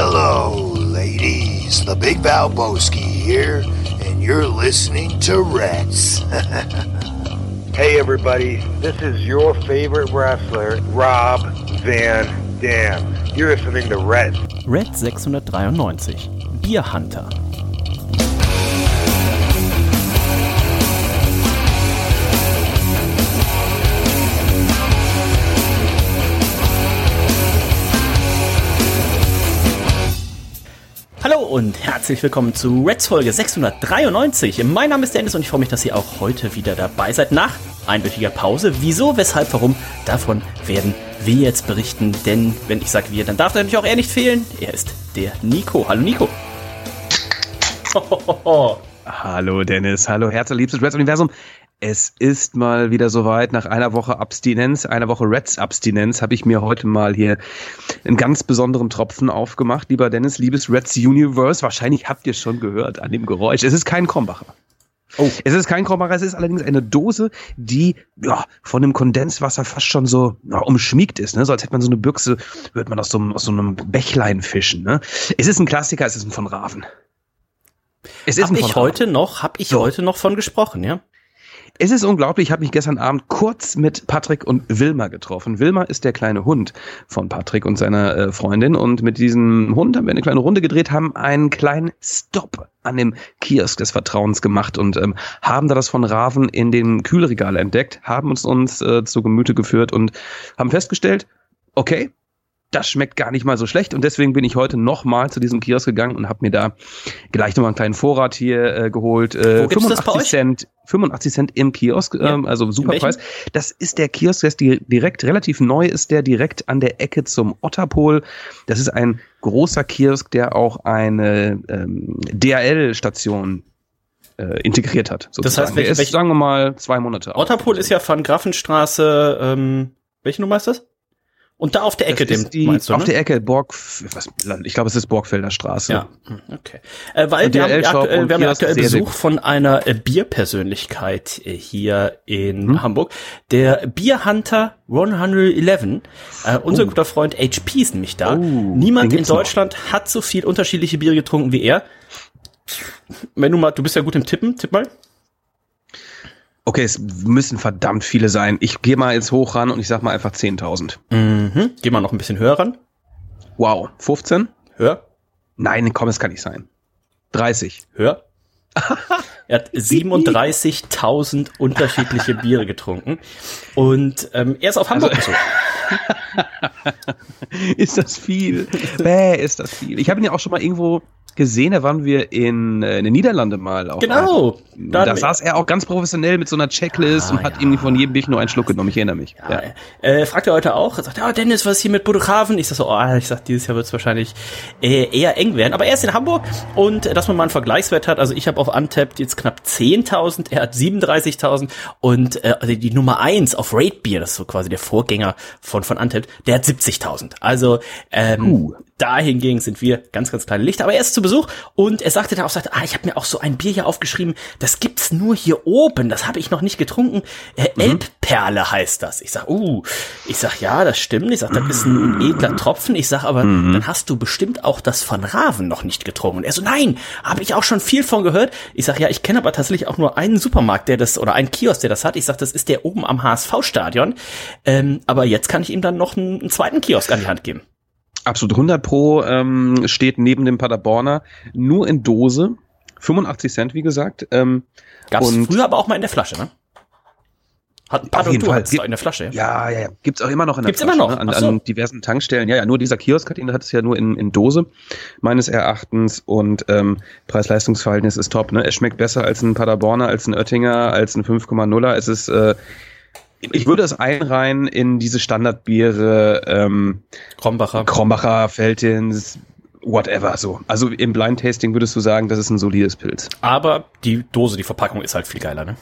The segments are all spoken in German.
Hello, ladies. The Big Valboski here, and you're listening to Reds. Hey everybody, this is your favorite wrestler, Rob Van Dam. You're listening to Red. Red 693. Bierhunter. Und herzlich willkommen zu Reds Folge 693. Mein Name ist Dennis und ich freue mich, dass ihr auch heute wieder dabei seid nach einwöchiger Pause. Wieso, weshalb, warum? Davon werden wir jetzt berichten, denn wenn ich sage wir, dann darf natürlich auch er nicht fehlen. Er ist der Nico. Hallo Nico. Hallo Dennis, hallo herzliebstes Reds Universum. Es ist mal wieder soweit. Nach einer Woche Abstinenz, einer Woche Reds Abstinenz, habe ich mir heute mal hier einen ganz besonderen Tropfen aufgemacht. Lieber Dennis, liebes Reds Universe, wahrscheinlich habt ihr es schon gehört an dem Geräusch. Es ist kein Krombacher. Oh. Es ist kein Krombacher, es ist allerdings eine Dose, die ja, von dem Kondenswasser fast schon so ja, umschmiegt ist. Ne? So als hätte man so eine Büchse, würde man aus so, aus so einem Bächlein fischen. Ne? Es ist ein Klassiker, es ist ein von Raven. Es ist hab ich heute noch, hab ich so. heute noch von gesprochen, ja? Es ist unglaublich, ich habe mich gestern Abend kurz mit Patrick und Wilma getroffen. Wilma ist der kleine Hund von Patrick und seiner äh, Freundin und mit diesem Hund haben wir eine kleine Runde gedreht, haben einen kleinen Stop an dem Kiosk des Vertrauens gemacht und ähm, haben da das von Raven in den Kühlregal entdeckt, haben uns uns äh, zu Gemüte geführt und haben festgestellt, okay, das schmeckt gar nicht mal so schlecht und deswegen bin ich heute nochmal zu diesem Kiosk gegangen und habe mir da gleich nochmal einen kleinen Vorrat hier äh, geholt. Äh, 85 Cent, 85 Cent im Kiosk, ja. ähm, also super Preis. Das ist der Kiosk, der ist direkt relativ neu, ist der direkt an der Ecke zum Otterpol. Das ist ein großer Kiosk, der auch eine ähm, DHL-Station äh, integriert hat. Sozusagen. Das heißt, welche, ist, sagen wir mal, zwei Monate. Otterpol ist ja von Grafenstraße, ähm, welche Nummer ist das? Und da auf der Ecke, dem die, meinst du, Auf ne? der Ecke, Borg, was, ich glaube, es ist Borgfelder Straße. Ja, okay. Äh, weil wir haben, aktuell, wir haben aktuell Besuch von einer äh, Bierpersönlichkeit äh, hier in hm? Hamburg. Der Bierhunter 111. Äh, unser oh. guter Freund HP ist nämlich da. Oh, Niemand in Deutschland noch. hat so viel unterschiedliche Biere getrunken wie er. Wenn du mal, du bist ja gut im Tippen, tipp mal. Okay, es müssen verdammt viele sein. Ich gehe mal jetzt hoch ran und ich sag mal einfach 10.000. Mhm. Geh mal noch ein bisschen höher ran. Wow, 15? Höher? Nein, komm, es kann nicht sein. 30. Höher? er hat 37.000 unterschiedliche Biere getrunken und ähm, er ist auf Hamburg also, ist das viel? Bäh, ist das viel. Ich habe ihn ja auch schon mal irgendwo gesehen, da waren wir in, äh, in den Niederlande mal. Auch genau. Da, da saß er auch ganz professionell mit so einer Checklist ah, und hat ja. irgendwie von jedem Bier nur einen Schluck genommen. Ich erinnere mich. Ja. ja. Äh, fragt er heute auch. Er sagt, ja, Dennis, was ist hier mit Budokhaven? Ich sag so, oh, ich sag, dieses Jahr wird es wahrscheinlich äh, eher eng werden. Aber er ist in Hamburg und äh, dass man mal einen Vergleichswert hat. Also ich habe auf Untapped jetzt knapp 10.000, er hat 37.000 und äh, also die Nummer eins auf Rate Beer, das ist so quasi der Vorgänger von, von Untapped, der hat 70.000. Also ähm, uh dahingegen sind wir ganz, ganz kleine Lichter. Aber er ist zu Besuch und er sagte dann auch, sagte, ah, ich habe mir auch so ein Bier hier aufgeschrieben, das gibt's nur hier oben, das habe ich noch nicht getrunken. Äh, mhm. Elbperle heißt das. Ich sag, uh, ich sag, ja, das stimmt. Ich sag, das ist ein, edler Tropfen. Ich sag, aber mhm. dann hast du bestimmt auch das von Raven noch nicht getrunken. Und er so, nein, habe ich auch schon viel von gehört. Ich sag, ja, ich kenne aber tatsächlich auch nur einen Supermarkt, der das, oder einen Kiosk, der das hat. Ich sag, das ist der oben am HSV-Stadion. Ähm, aber jetzt kann ich ihm dann noch einen, einen zweiten Kiosk an die Hand geben. Absolut 100 Pro ähm, steht neben dem Paderborner nur in Dose. 85 Cent, wie gesagt. Ähm, Gab es früher aber auch mal in der Flasche, ne? Hat ein paar auf jeden Fall. in der Flasche. Ja, ja, ja. Gibt's auch immer noch in der Gibt's Flasche. Gibt's immer noch? Ne? An, an, diversen Tankstellen. Ja, ja, nur dieser Kiosk hat ihn, hat es ja nur in, in Dose, meines Erachtens. Und ähm, Preis-Leistungs-Verhältnis ist top. Ne? Es schmeckt besser als ein Paderborner, als ein Oettinger, als ein 5,0er. Es ist äh, ich würde es einreihen in diese Standardbiere, ähm, Krombacher, Krombacher, Feltins, whatever, so. Also im Blind Tasting würdest du sagen, das ist ein solides Pilz. Aber die Dose, die Verpackung ist halt viel geiler, ne?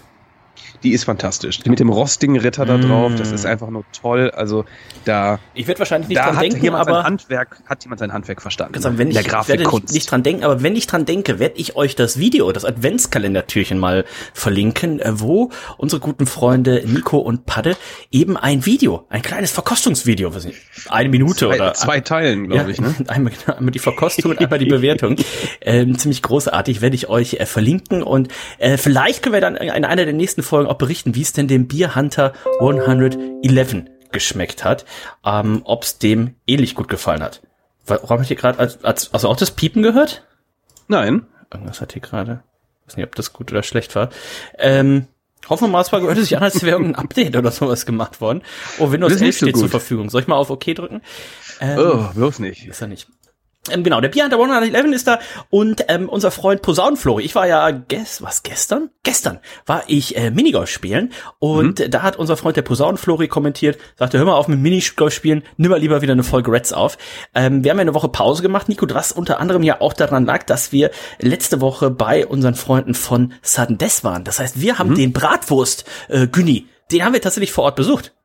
Die ist fantastisch. Mit dem rostigen Ritter da drauf, das ist einfach nur toll. Also da. Ich werde wahrscheinlich nicht dran denken, aber Handwerk, hat jemand sein Handwerk verstanden. Sagen, wenn ich, der ich werde Grafikkunst. nicht, nicht dran denken, aber wenn ich dran denke, werde ich euch das Video, das Adventskalendertürchen mal verlinken, äh, wo unsere guten Freunde Nico und Padde eben ein Video, ein kleines Verkostungsvideo, weiß nicht, eine Minute zwei, oder zwei Teilen, glaube ja, ich. Ne? Einmal, genau, einmal die Verkostung und einmal die Bewertung. Ähm, ziemlich großartig, werde ich euch äh, verlinken und äh, vielleicht können wir dann in einer der nächsten Folgen auch berichten, wie es denn dem Beer Hunter 111 geschmeckt hat, ähm, ob es dem ähnlich gut gefallen hat. Warum habe ich hier gerade, als, als, also auch das Piepen gehört? Nein. Irgendwas hat hier gerade, weiß nicht, ob das gut oder schlecht war. Ähm, hoffen wir mal, es war, hört sich an, als wäre irgendein Update oder sowas gemacht worden. Oh, Windows Das ist 11 nicht so steht zur. Verfügung. Soll ich mal auf OK drücken? Ähm, Oh, bloß nicht. ist er nicht. Ähm, genau, der Beer Hunter 111 ist da und ähm, unser Freund Posaunenflori. Ich war ja gest was gestern? Gestern war ich äh, Minigolf spielen und äh, da hat unser Freund der Posaunenflori kommentiert, sagte, hör mal auf mit Minigolf spielen, nimm mal lieber wieder eine Folge Reds auf. Ähm, wir haben ja eine Woche Pause gemacht, Nico, was unter anderem ja auch daran lag, dass wir letzte Woche bei unseren Freunden von Sudden Death waren. Das heißt, wir haben den Bratwurst äh, Günni, den haben wir tatsächlich vor Ort besucht.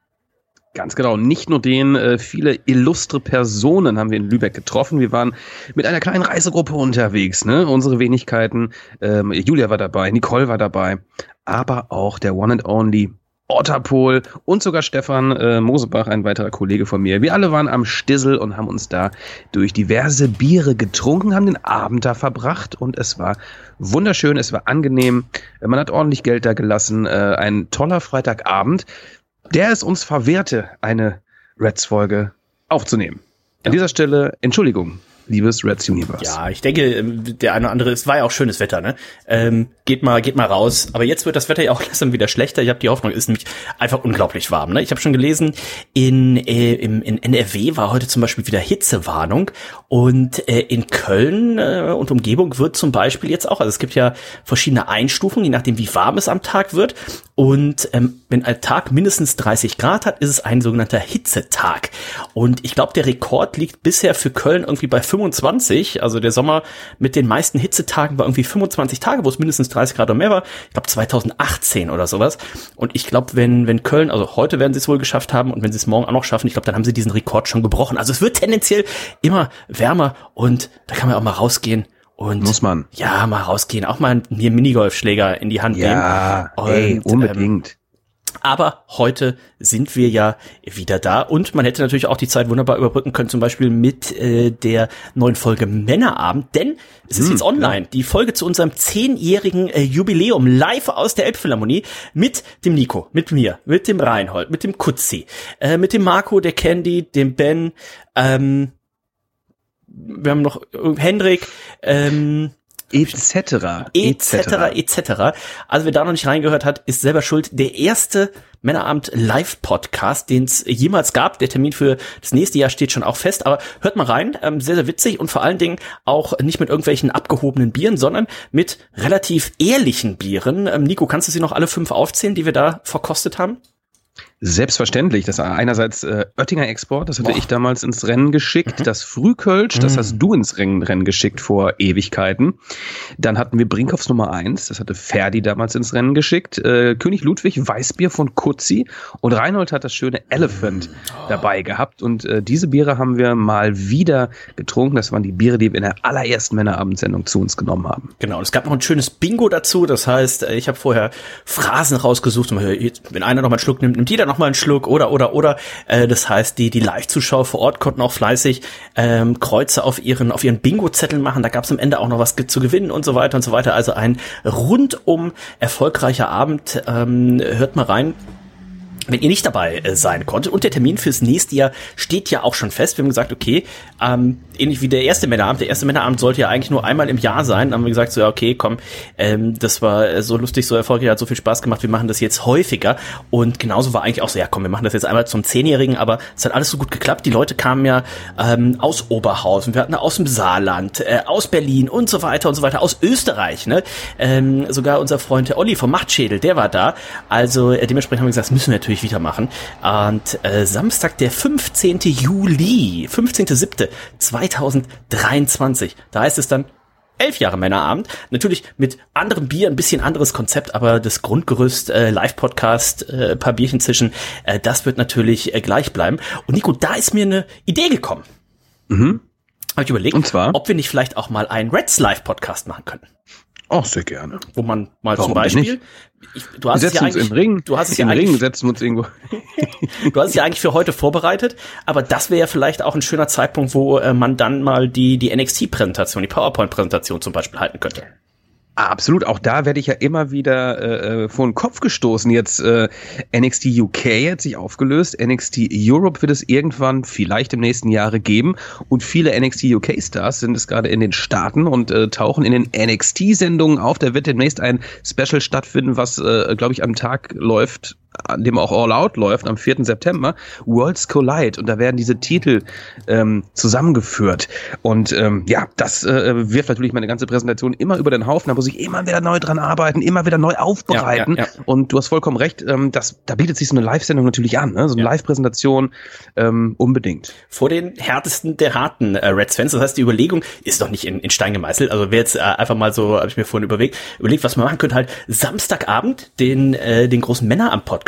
Ganz genau. Nicht nur den, äh, viele illustre Personen haben wir in Lübeck getroffen. Wir waren mit einer kleinen Reisegruppe unterwegs, ne? Unsere Wenigkeiten. Ähm, Julia war dabei, Nicole war dabei, aber auch der One and Only Otterpol und sogar Stefan äh, Mosebach, ein weiterer Kollege von mir. Wir alle waren am Stissel und haben uns da durch diverse Biere getrunken, haben den Abend da verbracht und es war wunderschön, es war angenehm. Man hat ordentlich Geld da gelassen. Äh, ein toller Freitagabend der es uns verwehrte, eine Reds-Folge aufzunehmen. An dieser Stelle Entschuldigung, liebes Reds Universe. Ja, ich denke, ähm, der eine oder andere, es war ja auch schönes Wetter, ne? Ähm, geht mal, geht mal raus. Aber jetzt wird das Wetter ja auch langsam wieder schlechter. Ich habe die Hoffnung, es ist nämlich einfach unglaublich warm. Ne? Ich habe schon gelesen, in, äh, im, in NRW war heute zum Beispiel wieder Hitzewarnung und äh, in Köln äh, und Umgebung wird zum Beispiel jetzt auch, also es gibt ja verschiedene Einstufungen, je nachdem wie warm es am Tag wird. Und ähm, wenn ein Tag mindestens 30 Grad hat, ist es ein sogenannter Hitzetag. Und ich glaube, der Rekord liegt bisher für Köln irgendwie bei 25. Also der Sommer mit den meisten Hitzetagen war irgendwie 25 Tage, wo es mindestens 30 Grad oder mehr war. Ich glaube 2018 oder sowas. Und ich glaube, wenn, wenn Köln, also heute werden sie es wohl geschafft haben und wenn sie es morgen auch noch schaffen, ich glaube, dann haben sie diesen Rekord schon gebrochen. Also es wird tendenziell immer wärmer und da kann man auch mal rausgehen. Und Muss man. Ja, mal rausgehen, auch mal mir Minigolfschläger in die Hand Ja, nehmen. ey, Und, ähm, unbedingt. Aber heute sind wir ja wieder da. Und man hätte natürlich auch die Zeit wunderbar überbrücken können, zum Beispiel mit äh, der neuen Folge Männerabend, denn es ist jetzt online, die Folge zu unserem zehnjährigen äh, Jubiläum live aus der Elbphilharmonie mit dem Nico, mit mir, mit dem Reinhold, mit dem Kutzi, äh, mit dem Marco, der Candy, dem Ben, ähm, wir haben noch äh, Hendrik, ähm, etc. etc. etc. Also wer da noch nicht reingehört hat, ist selber schuld. Der erste Männerabend Live-Podcast, den es jemals gab. Der Termin für das nächste Jahr steht schon auch fest. Aber hört mal rein, ähm, sehr, sehr witzig und vor allen Dingen auch nicht mit irgendwelchen abgehobenen Bieren, sondern mit relativ ehrlichen Bieren. Ähm, Nico, kannst du sie noch alle fünf aufzählen, die wir da verkostet haben? Selbstverständlich. Das war einerseits äh, Oettinger Export, das hatte Boah. ich damals ins Rennen geschickt. Das Frühkölsch, das hast du ins Rennen, Rennen geschickt vor Ewigkeiten. Dann hatten wir Brinkhoffs Nummer eins, das hatte Ferdi damals ins Rennen geschickt. Äh, König Ludwig, Weißbier von Kutzi und Reinhold hat das schöne Elephant dabei gehabt. Und äh, diese Biere haben wir mal wieder getrunken. Das waren die Biere, die wir in der allerersten Männerabendsendung zu uns genommen haben. Genau, und es gab noch ein schönes Bingo dazu. Das heißt, äh, ich habe vorher Phrasen rausgesucht. Und wenn einer noch mal einen Schluck nimmt, nimmt jeder noch mal einen Schluck oder oder oder. Äh, das heißt, die die Live-Zuschauer vor Ort konnten auch fleißig ähm, Kreuze auf ihren auf ihren Bingo-Zetteln machen. Da gab es am Ende auch noch was zu gewinnen und so weiter und so weiter. Also ein rundum erfolgreicher Abend. Ähm, hört mal rein. Wenn ihr nicht dabei äh, sein konntet und der Termin fürs nächste Jahr steht ja auch schon fest. Wir haben gesagt, okay, ähm, ähnlich wie der erste Männerabend. Der erste Männerabend sollte ja eigentlich nur einmal im Jahr sein. Dann haben wir gesagt, so ja, okay, komm, ähm, das war äh, so lustig, so erfolgreich, hat so viel Spaß gemacht. Wir machen das jetzt häufiger. Und genauso war eigentlich auch so, ja, komm, wir machen das jetzt einmal zum Zehnjährigen. Aber es hat alles so gut geklappt. Die Leute kamen ja ähm, aus Oberhausen, wir hatten aus dem Saarland, äh, aus Berlin und so weiter und so weiter, aus Österreich. Ne? Ähm, sogar unser Freund der Olli vom Machtschädel, der war da. Also äh, dementsprechend haben wir gesagt, das müssen wir natürlich wieder machen. Und äh, Samstag, der 15. Juli, 15.07.2023, da heißt es dann elf Jahre Männerabend. Natürlich mit anderem Bier, ein bisschen anderes Konzept, aber das Grundgerüst, äh, Live-Podcast, äh, paar Bierchen zischen, äh, das wird natürlich äh, gleich bleiben. Und Nico, da ist mir eine Idee gekommen. Mhm. Habe ich überlegt, Und zwar? ob wir nicht vielleicht auch mal einen Reds Live-Podcast machen können. Auch sehr gerne. Wo man mal Warum zum Beispiel, ich, du hast Wir es ja setzen uns eigentlich, im Ring. du hast es ja Im Ring eigentlich, setzen uns irgendwo. du hast es ja eigentlich für heute vorbereitet, aber das wäre ja vielleicht auch ein schöner Zeitpunkt, wo äh, man dann mal die, die NXT-Präsentation, die PowerPoint-Präsentation zum Beispiel halten könnte. Ah, Absolut, auch da werde ich ja immer wieder äh, vor den Kopf gestoßen. Jetzt äh, NXT UK hat sich aufgelöst, NXT Europe wird es irgendwann vielleicht im nächsten Jahre geben und viele NXT UK Stars sind es gerade in den Staaten und äh, tauchen in den NXT Sendungen auf. Da wird demnächst ein Special stattfinden, was äh, glaube ich am Tag läuft, an dem auch All Out läuft, am 4. September, Worlds Collide. Und da werden diese Titel ähm, zusammengeführt. Und ähm, ja, das äh, wirft natürlich meine ganze Präsentation immer über den Haufen. Da muss ich immer wieder neu dran arbeiten, immer wieder neu aufbereiten. Ja, ja, ja. Und du hast vollkommen recht, ähm, das, da bietet sich so eine Live-Sendung natürlich an. Ne? So eine. Live-Präsentation ähm, unbedingt. Vor den härtesten der harten äh, Reds-Fans. Das heißt, die Überlegung ist doch nicht in, in Stein gemeißelt. Also wer jetzt äh, einfach mal so, habe ich mir vorhin überlegt, überlegt, was man machen könnte, halt Samstagabend den, äh, den großen Männer am Podcast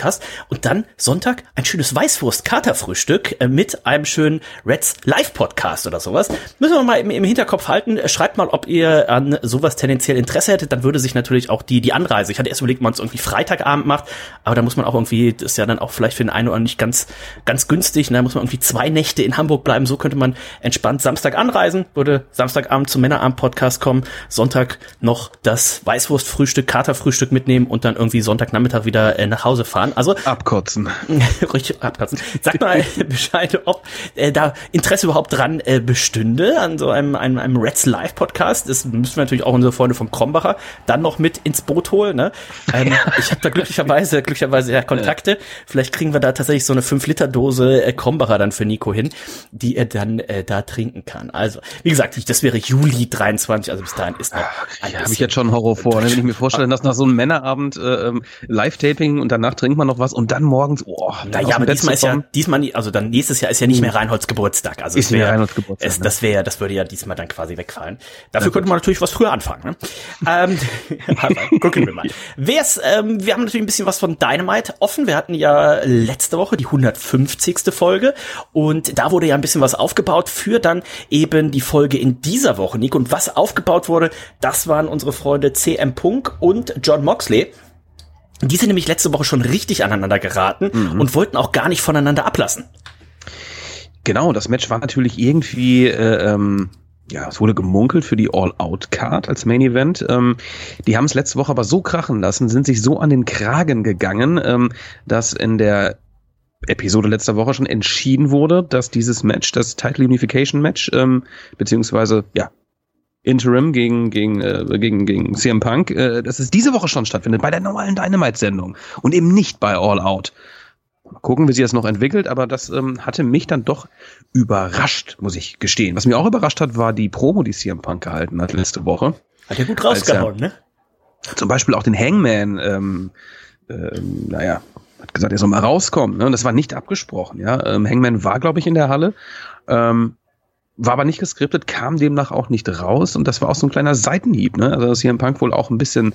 und dann Sonntag ein schönes Weißwurst-Katerfrühstück äh, mit einem schönen Reds Live-Podcast oder sowas. Müssen wir mal im, im Hinterkopf halten. Schreibt mal, ob ihr an sowas tendenziell Interesse hättet. Dann würde sich natürlich auch die, die Anreise. Ich hatte erst überlegt, man es irgendwie Freitagabend macht, aber da muss man auch irgendwie, das ist ja dann auch vielleicht für den einen oder nicht ganz, ganz günstig. Und da muss man irgendwie zwei Nächte in Hamburg bleiben. So könnte man entspannt Samstag anreisen, würde Samstagabend zum Männerabend-Podcast kommen, Sonntag noch das Weißwurstfrühstück, Katerfrühstück mitnehmen und dann irgendwie Sonntagnachmittag wieder äh, nach Hause fahren. Also Abkotzen. Richtig abkratzen. Sag mal Bescheid, ob äh, da Interesse überhaupt dran äh, bestünde an so einem, einem, einem Reds Live Podcast. Das müssen wir natürlich auch unsere Freunde von Krombacher dann noch mit ins Boot holen. Ne? Ähm, ich habe da glücklicherweise glücklicherweise ja Kontakte. Vielleicht kriegen wir da tatsächlich so eine 5-Liter-Dose äh, Krombacher dann für Nico hin, die er dann äh, da trinken kann. Also, wie gesagt, ich- das wäre Juli 23, also bis dahin ist noch ein Ja, habe ich jetzt schon Horror vor. Ne? Wenn ich mir vorstelle, dass nach so einem Männerabend äh, ähm, Live-Taping und danach trinkt man noch was und dann morgens, oh, Naja, aber diesmal ist ja, diesmal, also dann nächstes Jahr ist ja nicht mehr Reinholds Geburtstag. Also Ist wär- Reinholds Geburtstag, Es, ne? das wäre, das würde ja diesmal dann quasi wegfallen. Dafür könnte man natürlich was früher anfangen. Ne? ähm, aber gucken wir mal. Wer's, ähm, wir haben natürlich ein bisschen was von Dynamite offen. Wir hatten ja letzte Woche die 150. Folge und da wurde ja ein bisschen was aufgebaut für dann eben die Folge in dieser Woche, Nick. Und was aufgebaut wurde, das waren unsere Freunde CM Punk und John Moxley. Die sind nämlich letzte Woche schon richtig aneinander geraten und wollten auch gar nicht voneinander ablassen. Genau, das Match war natürlich irgendwie, äh, ähm, ja, es wurde gemunkelt für die All-Out-Card als Main Event. Ähm, die haben es letzte Woche aber so krachen lassen, sind sich so an den Kragen gegangen, ähm, dass in der Episode letzter Woche schon entschieden wurde, dass dieses Match, das Title Unification Match, ähm, beziehungsweise, ja, Interim gegen, gegen, äh, gegen, gegen CM Punk, äh, dass es diese Woche schon stattfindet, bei der normalen Dynamite-Sendung und eben nicht bei All Out. Mal gucken, wie sich das noch entwickelt, aber das ähm, hatte mich dann doch überrascht, muss ich gestehen. Was mir auch überrascht hat, war die Promo, die CM Punk gehalten hat letzte Woche. Hat er gut rausgehauen, ne? Zum Beispiel auch den Hangman, ähm, ähm, naja, hat gesagt, er soll mal rauskommen. Ne? Und das war nicht abgesprochen. Ja, ähm, Hangman war, glaube ich, in der Halle. Ähm, war aber nicht geskriptet, kam demnach auch nicht raus und das war auch so ein kleiner Seitenhieb, ne? Also dass CM Punk wohl auch ein bisschen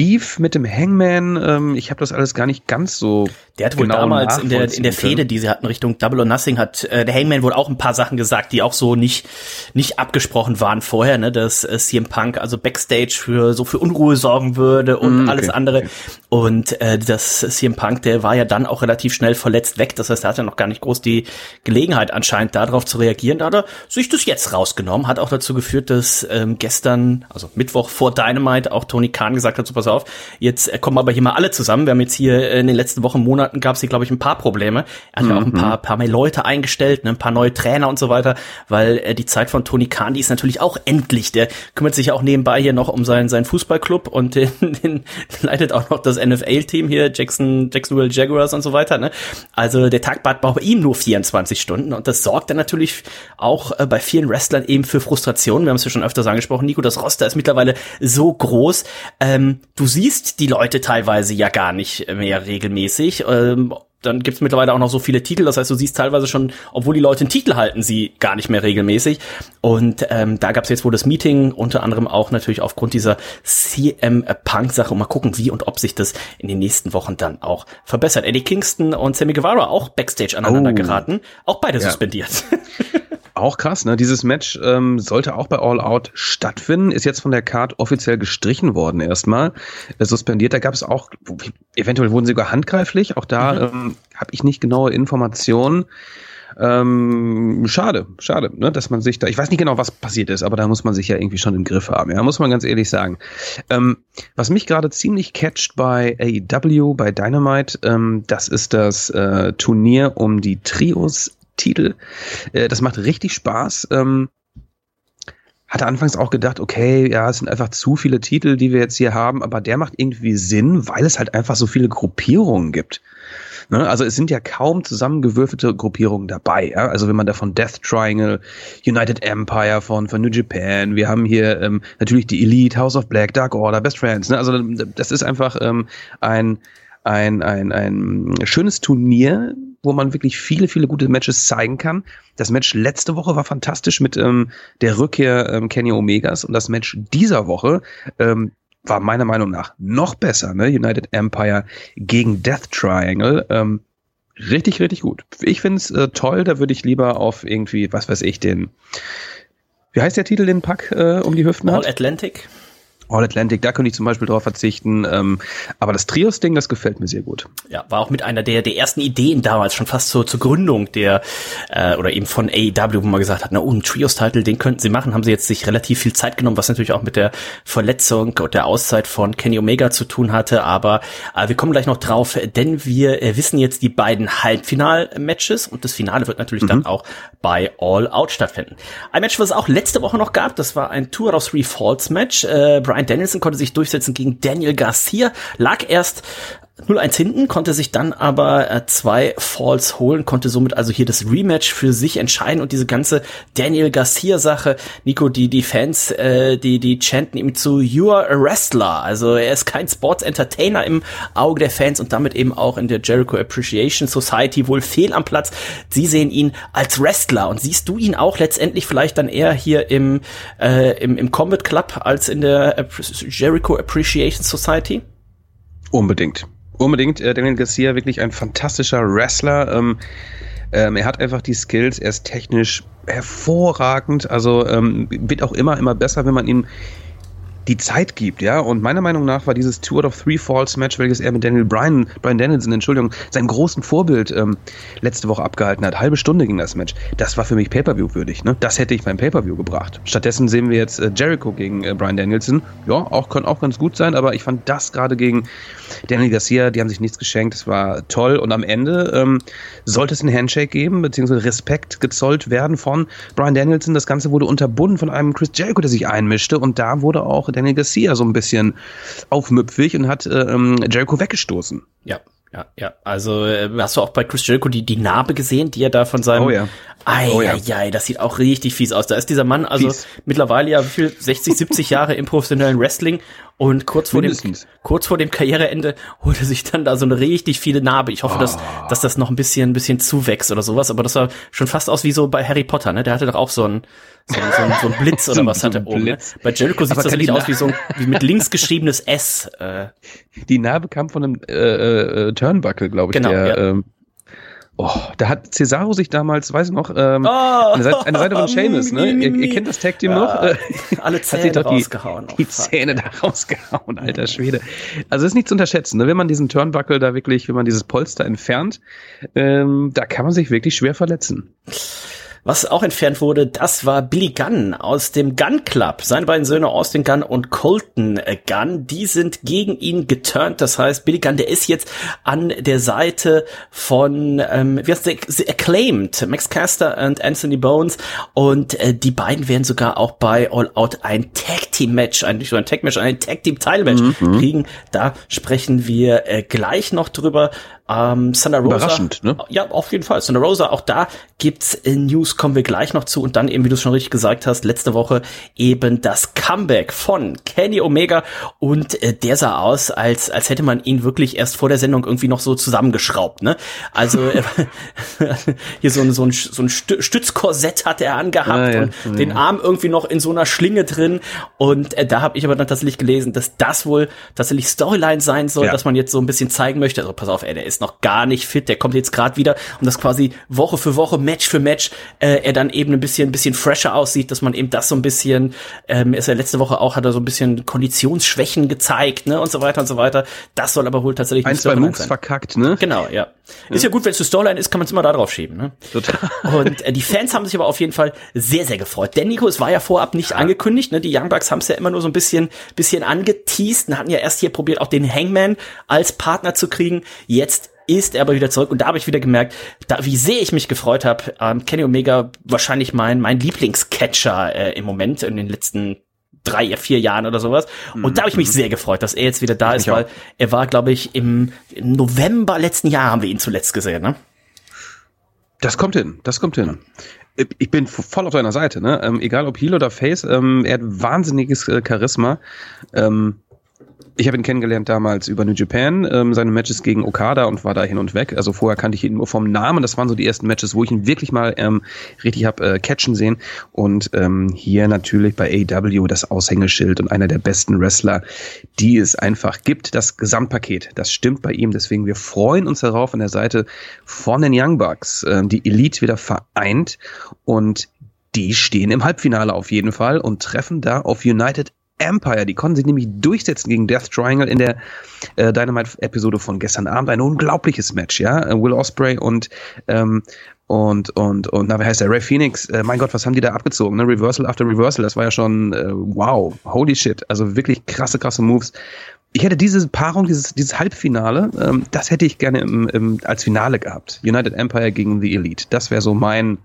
Beef mit dem Hangman. Ähm, ich habe das alles gar nicht ganz so. Der hat wohl genau damals in der, in der. Fehde, die sie hatten Richtung Double or Nothing, hat äh, der Hangman wohl auch ein paar Sachen gesagt, die auch so nicht, nicht abgesprochen waren vorher, ne, dass äh, CM Punk also Backstage für so für Unruhe sorgen würde und Mm, okay, alles andere. Und äh, das CM Punk, der war ja dann auch relativ schnell verletzt weg. Das heißt, er hatte noch gar nicht groß die Gelegenheit anscheinend darauf zu reagieren. Da hat er sich das jetzt rausgenommen, hat auch dazu geführt, dass ähm, gestern, also Mittwoch vor Dynamite, auch Tony Khan gesagt hat, so pass auf, jetzt äh, kommen aber hier mal alle zusammen. Wir haben jetzt hier äh, in den letzten Wochen, Monaten gab es hier, glaube ich, ein paar Probleme. Er hat ja auch ein paar, paar mehr Leute eingestellt, ne, ein paar neue Trainer und so weiter, weil äh, die Zeit von Tony Khan, die ist natürlich auch endlich. Der kümmert sich ja auch nebenbei hier noch um seinen, seinen Fußballclub und den, den leitet auch noch das NFL-Team hier, Jackson, Jacksonville Jaguars und so weiter. Ne? Also der Tag bat bei ihm nur 24 Stunden und das sorgt dann natürlich auch äh, bei vielen Wrestlern eben für Frustration. Wir haben es ja schon öfters angesprochen, Nico, das Roster ist mittlerweile so groß. Ähm, du siehst die Leute teilweise ja gar nicht mehr regelmäßig. Ähm, dann gibt's mittlerweile auch noch so viele Titel. Das heißt, du siehst teilweise schon, obwohl die Leute einen Titel halten, sie gar nicht mehr regelmäßig. Und ähm, da gab's jetzt wohl das Meeting, unter anderem auch natürlich aufgrund dieser CM Punk-Sache. Und mal gucken, wie und ob sich das in den nächsten Wochen dann auch verbessert. Eddie Kingston und Sammy Guevara auch Backstage aneinander oh. geraten. Auch beide ja. suspendiert. Auch krass, ne? Dieses Match ähm, sollte auch bei All Out stattfinden, ist jetzt von der Card offiziell gestrichen worden erstmal. Äh, suspendiert, da gab es auch, eventuell wurden sie sogar handgreiflich, auch da mhm. ähm, habe ich nicht genaue Informationen. Ähm, schade, schade, ne, dass man sich da, ich weiß nicht genau, was passiert ist, aber da muss man sich ja irgendwie schon im Griff haben, ja, muss man ganz ehrlich sagen. Ähm, was mich gerade ziemlich catcht bei AEW, bei Dynamite, ähm, das ist das äh, Turnier um die Trios Titel. Äh, das macht richtig Spaß. Ähm, hatte anfangs auch gedacht, okay, ja, es sind einfach zu viele Titel, die wir jetzt hier haben, aber der macht irgendwie Sinn, weil es halt einfach so viele Gruppierungen gibt. Ne? Also es sind ja kaum zusammengewürfelte Gruppierungen dabei. Also wenn man da von Death Triangle, United Empire von, von New Japan, wir haben hier ähm, natürlich die Elite, House of Black, Dark Order, Best Friends. Ne? Also das ist einfach ähm, ein, ein, ein, ein schönes Turnier, wo man wirklich viele, viele gute Matches zeigen kann. Das Match letzte Woche war fantastisch mit ähm, der Rückkehr ähm, Kenny Omegas und das Match dieser Woche ähm, war meiner Meinung nach noch besser. Ne? United Empire gegen Death Triangle. Ähm, richtig, richtig gut. Ich finde es äh, toll, da würde ich lieber auf irgendwie, was weiß ich, den, wie heißt der Titel, den Pack äh, um die Hüften All hat? Atlantic. All Atlantic, da könnte ich zum Beispiel drauf verzichten. Ähm, aber das Trios-Ding, das gefällt mir sehr gut. Ja, war auch mit einer der, der ersten Ideen damals, schon fast zur, zur Gründung der, äh, oder eben von AEW, wo man gesagt hat, na, oh, ein Trios-Titel, den könnten sie machen, haben sie jetzt sich relativ viel Zeit genommen, was natürlich auch mit der Verletzung und der Auszeit von Kenny Omega zu tun hatte. Aber äh, wir kommen gleich noch drauf, denn wir äh, wissen jetzt die beiden Halbfinal-Matches und das Finale wird natürlich mhm. dann auch bei All Out stattfinden. Ein Match, was es auch letzte Woche noch gab, das war ein Tour of Three Falls Match. Äh, Brian Danielson konnte sich durchsetzen gegen Daniel Garcia, lag erst 0-1 hinten, konnte sich dann aber äh, zwei Falls holen, konnte somit also hier das Rematch für sich entscheiden und diese ganze Daniel Garcia-Sache, Nico, die, die Fans, äh, die, die chanten ihm zu, you are a wrestler. Also er ist kein Sports Entertainer im Auge der Fans und damit eben auch in der Jericho Appreciation Society wohl fehl am Platz. Sie sehen ihn als Wrestler und siehst du ihn auch letztendlich vielleicht dann eher hier im, äh, im, im Combat Club als in der Jericho Appreciation Society? Unbedingt. Unbedingt. Äh, Daniel Garcia, wirklich ein fantastischer Wrestler. Ähm, ähm, er hat einfach die Skills, er ist technisch hervorragend, also ähm, wird auch immer, immer besser, wenn man ihm die Zeit gibt, ja. Und meiner Meinung nach war dieses Two out of Three Falls Match, welches er mit Daniel Bryan, Brian Danielson, Entschuldigung, seinem großen Vorbild ähm, letzte Woche abgehalten hat. Halbe Stunde ging das Match. Das war für mich Pay-Per-View würdig, ne? Das hätte ich beim Pay-Per-View gebracht. Stattdessen sehen wir jetzt äh, Jericho gegen äh, Brian Danielson. Ja, auch kann auch ganz gut sein, aber ich fand das gerade gegen Daniel Garcia, die haben sich nichts geschenkt. Das war toll. Und am Ende ähm, sollte es einen Handshake geben, beziehungsweise Respekt gezollt werden von Brian Danielson. Das Ganze wurde unterbunden von einem Chris Jericho, der sich einmischte. Und da wurde auch Daniel Garcia so ein bisschen aufmüpfig und hat äh, ähm, Jericho weggestoßen. Ja, ja, ja. Also äh, hast du auch bei Chris Jericho die, die Narbe gesehen, die er da von seinem. Oh ja. Ei, oh ja. Ei, das sieht auch richtig fies aus. Da ist dieser Mann also fies. mittlerweile ja wie viel 60, 70 Jahre im professionellen Wrestling und kurz vor dem kurz vor dem Karriereende holte sich dann da so eine richtig viele Narbe. Ich hoffe, oh. dass dass das noch ein bisschen ein bisschen zuwächst oder sowas, aber das sah schon fast aus wie so bei Harry Potter, ne? Der hatte doch auch so ein so, ein, so, so ein Blitz oder was so hat er oben. Ne? Bei Jericho sieht das nicht aus wie so ein, wie mit links geschriebenes S. Äh. Die Narbe kam von einem äh, äh, Turnbuckle, glaube ich, genau, der ja. ähm, Oh, da hat Cesaro sich damals, weiß ich noch, ähm, oh, eine, Seite, eine Seite von Seamus, ne? Ihr, ihr, kennt das Tag Team ja, noch? Alle Zähne hat sich doch rausgehauen. Die, die Zähne da rausgehauen, alter Schwede. Also ist nicht zu unterschätzen, ne? wenn man diesen Turnbuckle da wirklich, wenn man dieses Polster entfernt, ähm, da kann man sich wirklich schwer verletzen. Was auch entfernt wurde, das war Billy Gunn aus dem Gun Club. Seine beiden Söhne Austin Gunn und Colton Gunn, die sind gegen ihn geturnt. Das heißt, Billy Gunn, der ist jetzt an der Seite von, ähm, wie heißt der, Acclaimed, Max Caster und Anthony Bones. Und äh, die beiden werden sogar auch bei All Out ein Tag Team Match, ein, nicht so ein Tag Match, ein Tag Team Title Match mhm. kriegen. Da sprechen wir äh, gleich noch drüber. Ähm, Thunder Rosa. Überraschend, ne? Ja, auf jeden Fall. Thunder Rosa, auch da gibt's äh, News, kommen wir gleich noch zu. Und dann eben, wie du schon richtig gesagt hast, letzte Woche eben das Comeback von Kenny Omega. Und äh, der sah aus, als, als hätte man ihn wirklich erst vor der Sendung irgendwie noch so zusammengeschraubt, ne? Also, hier so ein, so ein, so ein Stützkorsett hat er angehabt ah, ja. und ja. den Arm irgendwie noch in so einer Schlinge drin. Und äh, da habe ich aber dann tatsächlich gelesen, dass das wohl tatsächlich Storyline sein soll, ja. dass man jetzt so ein bisschen zeigen möchte, also pass auf, ey, der ist noch gar nicht fit, der kommt jetzt gerade wieder und das quasi Woche für Woche, Match für Match, äh, er dann eben ein bisschen, ein bisschen fresher aussieht, dass man eben das so ein bisschen, ähm, ist ja letzte Woche auch, hat er so ein bisschen Konditionsschwächen gezeigt, ne, und so weiter und so weiter. Das soll aber wohl tatsächlich ein, zwei Moves sein. verkackt, ne? Genau, ja. ja. Ist ja gut, wenn es eine Storyline ist, kann man es immer da drauf schieben, ne? Total. Und äh, die Fans haben sich aber auf jeden Fall sehr, sehr gefreut. Denn Nico, es war ja vorab nicht angekündigt, ne? Die Young Bucks haben es ja immer nur so ein bisschen, bisschen angeteased und hatten ja erst hier probiert, auch den Hangman als Partner zu kriegen. Jetzt ist er aber wieder zurück und da habe ich wieder gemerkt, da, wie sehr ich mich gefreut habe. Ähm, Kenny Omega wahrscheinlich mein mein Lieblingscatcher äh, im Moment in den letzten drei, vier Jahren oder sowas. Und da habe ich mich mhm. sehr gefreut, dass er jetzt wieder da ich ist, weil er war, glaube ich, im, November letzten Jahr haben wir ihn zuletzt gesehen, ne? Das kommt hin, das kommt hin. Ich bin voll auf deiner Seite, ne? Ähm, egal ob Heel oder Face, ähm, er hat wahnsinniges äh, Charisma. Ähm, ich habe ihn kennengelernt damals über New Japan, ähm, seine Matches gegen Okada und war da hin und weg. Also vorher kannte ich ihn nur vom Namen. Das waren so die ersten Matches, wo ich ihn wirklich mal ähm, richtig hab äh, catchen sehen. Und ähm, hier natürlich bei AEW das Aushängeschild und einer der besten Wrestler, die es einfach gibt. Das Gesamtpaket, das stimmt bei ihm. Deswegen wir freuen uns darauf an der Seite von den Young Bucks, äh, die Elite wieder vereint und die stehen im Halbfinale auf jeden Fall und treffen da auf United Empire. Die konnten sich nämlich durchsetzen gegen Death Triangle in der äh, Dynamite-Episode von gestern Abend. Ein unglaubliches Match, ja. Äh, Will Osprey und ähm, und und und na wie heißt der Ray Phoenix? Äh, mein Gott, was haben die da abgezogen? Ne? Reversal after Reversal. Das war ja schon äh, wow, holy shit. Also wirklich krasse krasse Moves. Ich hätte diese Paarung, dieses, dieses Halbfinale, ähm, das hätte ich gerne im, im, als Finale gehabt. United Empire gegen The Elite. Das wäre so mein,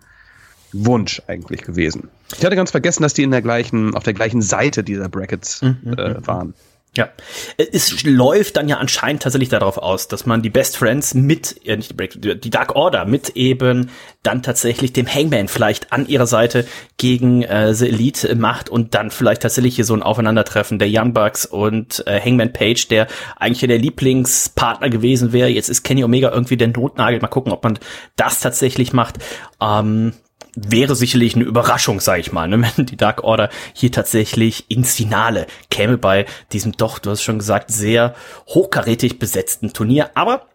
Wunsch eigentlich gewesen. Ich hatte ganz vergessen, dass die in der gleichen, auf der gleichen Seite dieser Brackets mhm, äh, mhm. waren. Ja, es läuft dann ja anscheinend tatsächlich darauf aus, dass man die Best Friends mit, ja nicht die, Break, die Dark Order mit eben dann tatsächlich dem Hangman vielleicht an ihrer Seite gegen äh, The Elite macht und dann vielleicht tatsächlich hier so ein Aufeinandertreffen der Young Bucks und äh, Hangman Page, der eigentlich ja der Lieblingspartner gewesen wäre. Jetzt ist Kenny Omega irgendwie der Notnagel. Mal gucken, ob man das tatsächlich macht. Ähm, wäre sicherlich eine Überraschung, sage ich mal, ne, wenn die Dark Order hier tatsächlich ins Finale käme bei diesem doch, du hast schon gesagt, sehr hochkarätig besetzten Turnier. Aber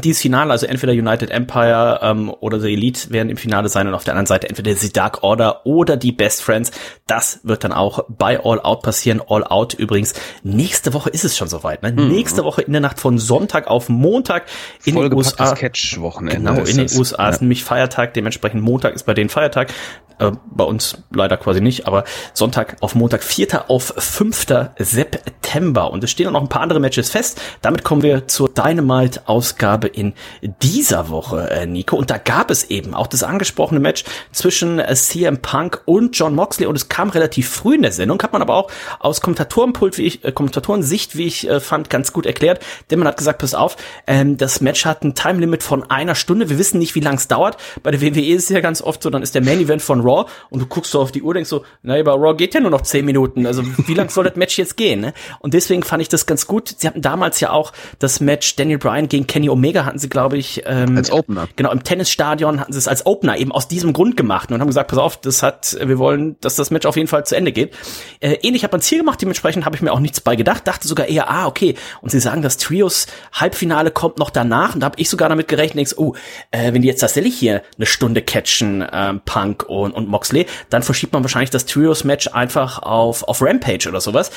dieses Finale, also entweder United Empire ähm, oder The Elite werden im Finale sein und auf der anderen Seite entweder The Dark Order oder die Best Friends. Das wird dann auch bei All Out passieren. All Out übrigens. Nächste Woche ist es schon soweit. Ne? Mhm. Nächste Woche in der Nacht von Sonntag auf Montag in den USA. Catch-Wochenende. Genau, in den USA ja. ist nämlich Feiertag. Dementsprechend Montag ist bei denen Feiertag. Äh, bei uns leider quasi nicht, aber Sonntag auf Montag, 4. auf 5. September. Und es stehen noch ein paar andere Matches fest. Damit kommen wir zur Dynamite-Ausgabe in dieser Woche, äh, Nico. Und da gab es eben auch das angesprochene Match zwischen äh, CM Punk und John Moxley. Und es kam relativ früh in der Sendung, hat man aber auch aus Kommentatorenpult, wie ich, äh, Kommentatorensicht, wie ich äh, fand, ganz gut erklärt. Denn man hat gesagt, pass auf, ähm, das Match hat ein Time Limit von einer Stunde. Wir wissen nicht, wie lang es dauert. Bei der WWE ist es ja ganz oft so, dann ist der Main Event von Raw und du guckst so auf die Uhr, denkst so, naja, bei Raw geht ja nur noch zehn Minuten. Also wie lang soll das Match jetzt gehen? Ne? Und deswegen fand ich das ganz gut. Sie hatten damals ja auch das Match Daniel Bryan gegen Kenny Omega hatten sie, glaube ich, ähm, als Opener. Genau, im Tennisstadion hatten sie es als Opener eben aus diesem Grund gemacht und haben gesagt, pass auf, das hat, wir wollen, dass das Match auf jeden Fall zu Ende geht. Äh, ähnlich hat man es hier gemacht, dementsprechend habe ich mir auch nichts bei gedacht, dachte sogar eher, ah, okay. Und sie sagen, das Trios Halbfinale kommt noch danach und da habe ich sogar damit gerechnet, denkst, oh, äh, wenn die jetzt tatsächlich hier eine Stunde catchen, ähm, Punk und, und Moxley, dann verschiebt man wahrscheinlich das Trios-Match einfach auf, auf Rampage oder sowas.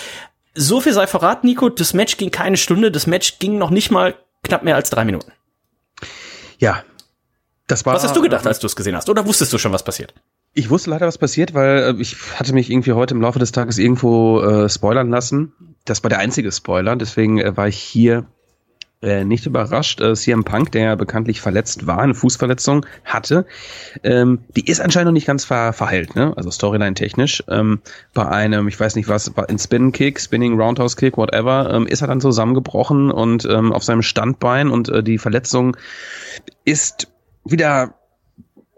So viel sei verraten, Nico, das Match ging keine Stunde, das Match ging noch nicht mal knapp mehr als drei Minuten. Ja, das war. Was hast du gedacht, als du es gesehen hast? Oder wusstest du schon, was passiert? Ich wusste leider, was passiert, weil äh, ich hatte mich irgendwie heute im Laufe des Tages irgendwo äh, spoilern lassen. Das war der einzige Spoiler, deswegen äh, war ich hier äh, nicht überrascht. Äh, CM Punk, der bekanntlich verletzt war, eine Fußverletzung hatte, ähm, die ist anscheinend noch nicht ganz ver verheilt, ne? also Storyline-technisch. Ähm, bei einem, ich weiß nicht was, in Spin-Kick, Spinning Roundhouse-Kick, whatever, ähm, ist er dann zusammengebrochen und ähm, auf seinem Standbein und äh, die Verletzung ist wieder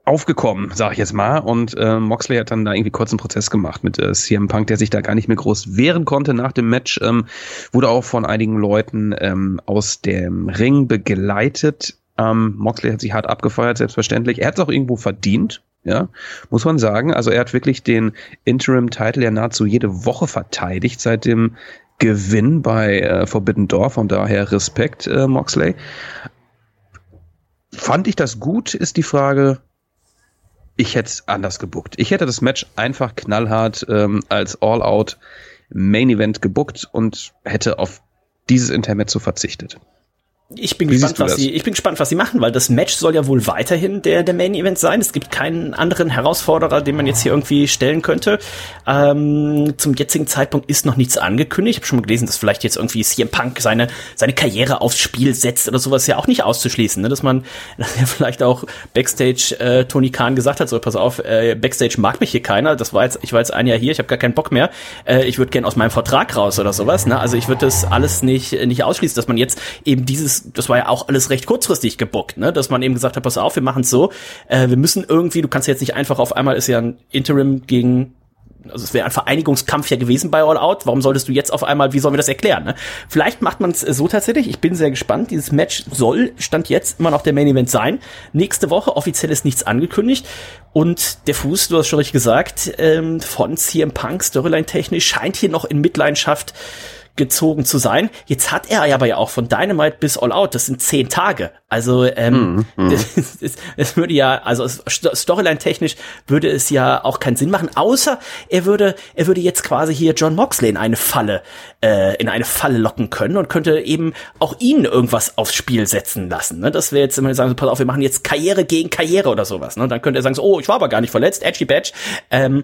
aufgekommen, sag ich jetzt mal. Und äh, Moxley hat dann da irgendwie kurz einen Prozess gemacht mit äh, CM Punk, der sich da gar nicht mehr groß wehren konnte nach dem Match. Ähm, wurde auch von einigen Leuten ähm, aus dem Ring begleitet. Ähm, Moxley hat sich hart abgefeuert, selbstverständlich. Er hat es auch irgendwo verdient, ja, muss man sagen. Also er hat wirklich den Interim-Title ja nahezu jede Woche verteidigt seit dem Gewinn bei äh, Forbidden Door, von daher Respekt, äh, Moxley. Fand ich das gut, ist die Frage ich hätte es anders gebuckt. Ich hätte das Match einfach knallhart ähm, als All-Out Main Event gebuckt und hätte auf dieses Intermezzo verzichtet. Ich bin gespannt, was sie, ich bin gespannt, was sie machen, weil das Match soll ja wohl weiterhin der, der Main Event sein. Es gibt keinen anderen Herausforderer, den man jetzt hier irgendwie stellen könnte. Ähm, zum jetzigen Zeitpunkt ist noch nichts angekündigt. Ich habe schon mal gelesen, dass vielleicht jetzt irgendwie CM Punk seine, seine Karriere aufs Spiel setzt oder sowas ja auch nicht auszuschließen, ne? dass man, dass ja vielleicht auch Backstage äh, Tony Khan gesagt hat, so pass auf, äh, Backstage mag mich hier keiner. Das war jetzt, ich war jetzt ein Jahr hier, ich habe gar keinen Bock mehr. Äh, ich würde gern aus meinem Vertrag raus oder sowas. Ne? Also ich würde das alles nicht, nicht ausschließen, dass man jetzt eben dieses das war ja auch alles recht kurzfristig gebuckt, ne? Dass man eben gesagt hat, pass auf, wir machen es so, äh, wir müssen irgendwie, du kannst jetzt nicht einfach auf einmal ist ja ein Interim gegen also es wäre ein Vereinigungskampf ja gewesen bei All Out. Warum solltest du jetzt auf einmal, wie sollen wir das erklären? Ne? Vielleicht macht man es so tatsächlich. Ich bin sehr gespannt. Dieses Match soll, stand jetzt, immer noch der Main Event sein. Nächste Woche offiziell ist nichts angekündigt. Und der Fuß, du hast schon richtig gesagt, ähm, von CM Punk, Storyline technisch, scheint hier noch in Mitleidenschaft gezogen zu sein. Jetzt hat er aber ja auch von Dynamite bis All Out, das sind zehn Tage. Also ähm, mm, mm. Es, würde ja, also Storyline-technisch würde es ja auch keinen Sinn machen, außer er würde, er würde jetzt quasi hier John Moxley in eine Falle, äh, in eine Falle locken können und könnte eben auch ihn irgendwas aufs Spiel setzen lassen. Ne? Das wäre jetzt immer sagen, pass auf, wir machen jetzt Karriere gegen Karriere oder sowas. Ne? Und dann könnte er sagen, so, oh, ich war aber gar nicht verletzt, edgy badge. Ähm,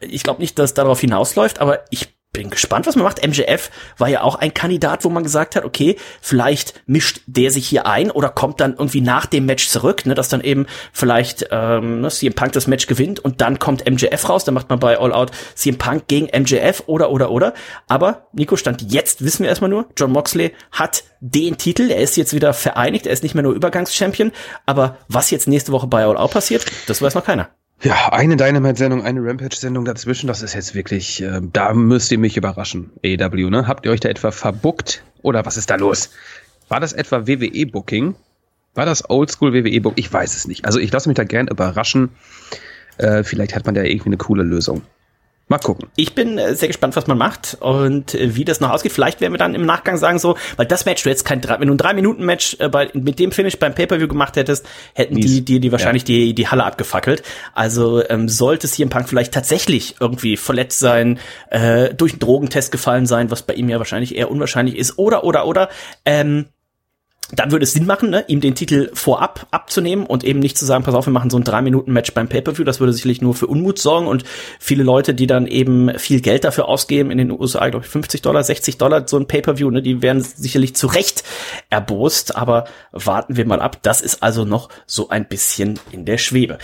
ich glaube nicht, dass darauf hinausläuft, aber ich bin gespannt, was man macht. MJF war ja auch ein Kandidat, wo man gesagt hat, okay, vielleicht mischt der sich hier ein oder kommt dann irgendwie nach dem Match zurück, ne, dass dann eben vielleicht ähm, ne, CM Punk das Match gewinnt und dann kommt MJF raus, dann macht man bei All Out CM Punk gegen MJF oder oder oder. Aber Nico stand jetzt, wissen wir erstmal nur, John Moxley hat den Titel, er ist jetzt wieder vereinigt, er ist nicht mehr nur Übergangschampion, aber was jetzt nächste Woche bei All Out passiert, das weiß noch keiner. Ja, eine Dynamite-Sendung, eine Rampage-Sendung dazwischen, das ist jetzt wirklich, äh, da müsst ihr mich überraschen, AEW, ne? Habt ihr euch da etwa verbuckt? Oder was ist da los? War das etwa WWE-Booking? War das Oldschool WWE-Booking? Ich weiß es nicht. Also ich lasse mich da gern überraschen. Äh, vielleicht hat man da irgendwie eine coole Lösung. Mal gucken. Ich bin äh, sehr gespannt, was man macht und äh, wie das noch ausgeht. Vielleicht werden wir dann im Nachgang sagen so, weil das Match, du jetzt kein drei, wenn du ein drei Minuten Match äh, bei, mit dem Finish beim Pay-per-View gemacht hättest, hätten Mies. die die die wahrscheinlich ja. die die Halle abgefackelt. Also ähm, sollte es hier im Punk vielleicht tatsächlich irgendwie verletzt sein, äh, durch einen Drogentest gefallen sein, was bei ihm ja wahrscheinlich eher unwahrscheinlich ist, oder oder oder ähm, dann würde es Sinn machen, ne, ihm den Titel vorab abzunehmen und eben nicht zu sagen, pass auf, wir machen so ein drei Minuten Match beim Pay-per-View. Das würde sicherlich nur für Unmut sorgen und viele Leute, die dann eben viel Geld dafür ausgeben in den USA, glaube ich 50 Dollar, 60 Dollar so ein Pay-per-View, ne, die werden sicherlich zu Recht erbost. Aber warten wir mal ab. Das ist also noch so ein bisschen in der Schwebe.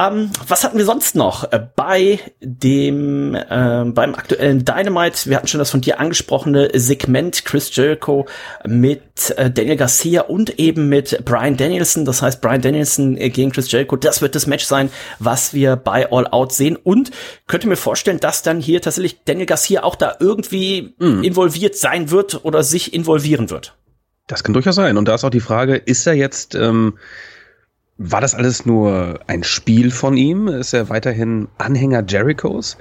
Ähm, was hatten wir sonst noch äh, bei dem äh, beim aktuellen Dynamite? Wir hatten schon das von dir angesprochene Segment Chris Jericho mit äh, Daniel Garcia und eben mit Brian Danielson. Das heißt Brian Danielson äh, gegen Chris Jericho. Das wird das Match sein, was wir bei All Out sehen. Und könnte mir vorstellen, dass dann hier tatsächlich Daniel Garcia auch da irgendwie mm. involviert sein wird oder sich involvieren wird. Das kann durchaus sein. Und da ist auch die Frage, ist er jetzt ähm, war das alles nur ein Spiel von ihm? Ist er weiterhin Anhänger Jerichos?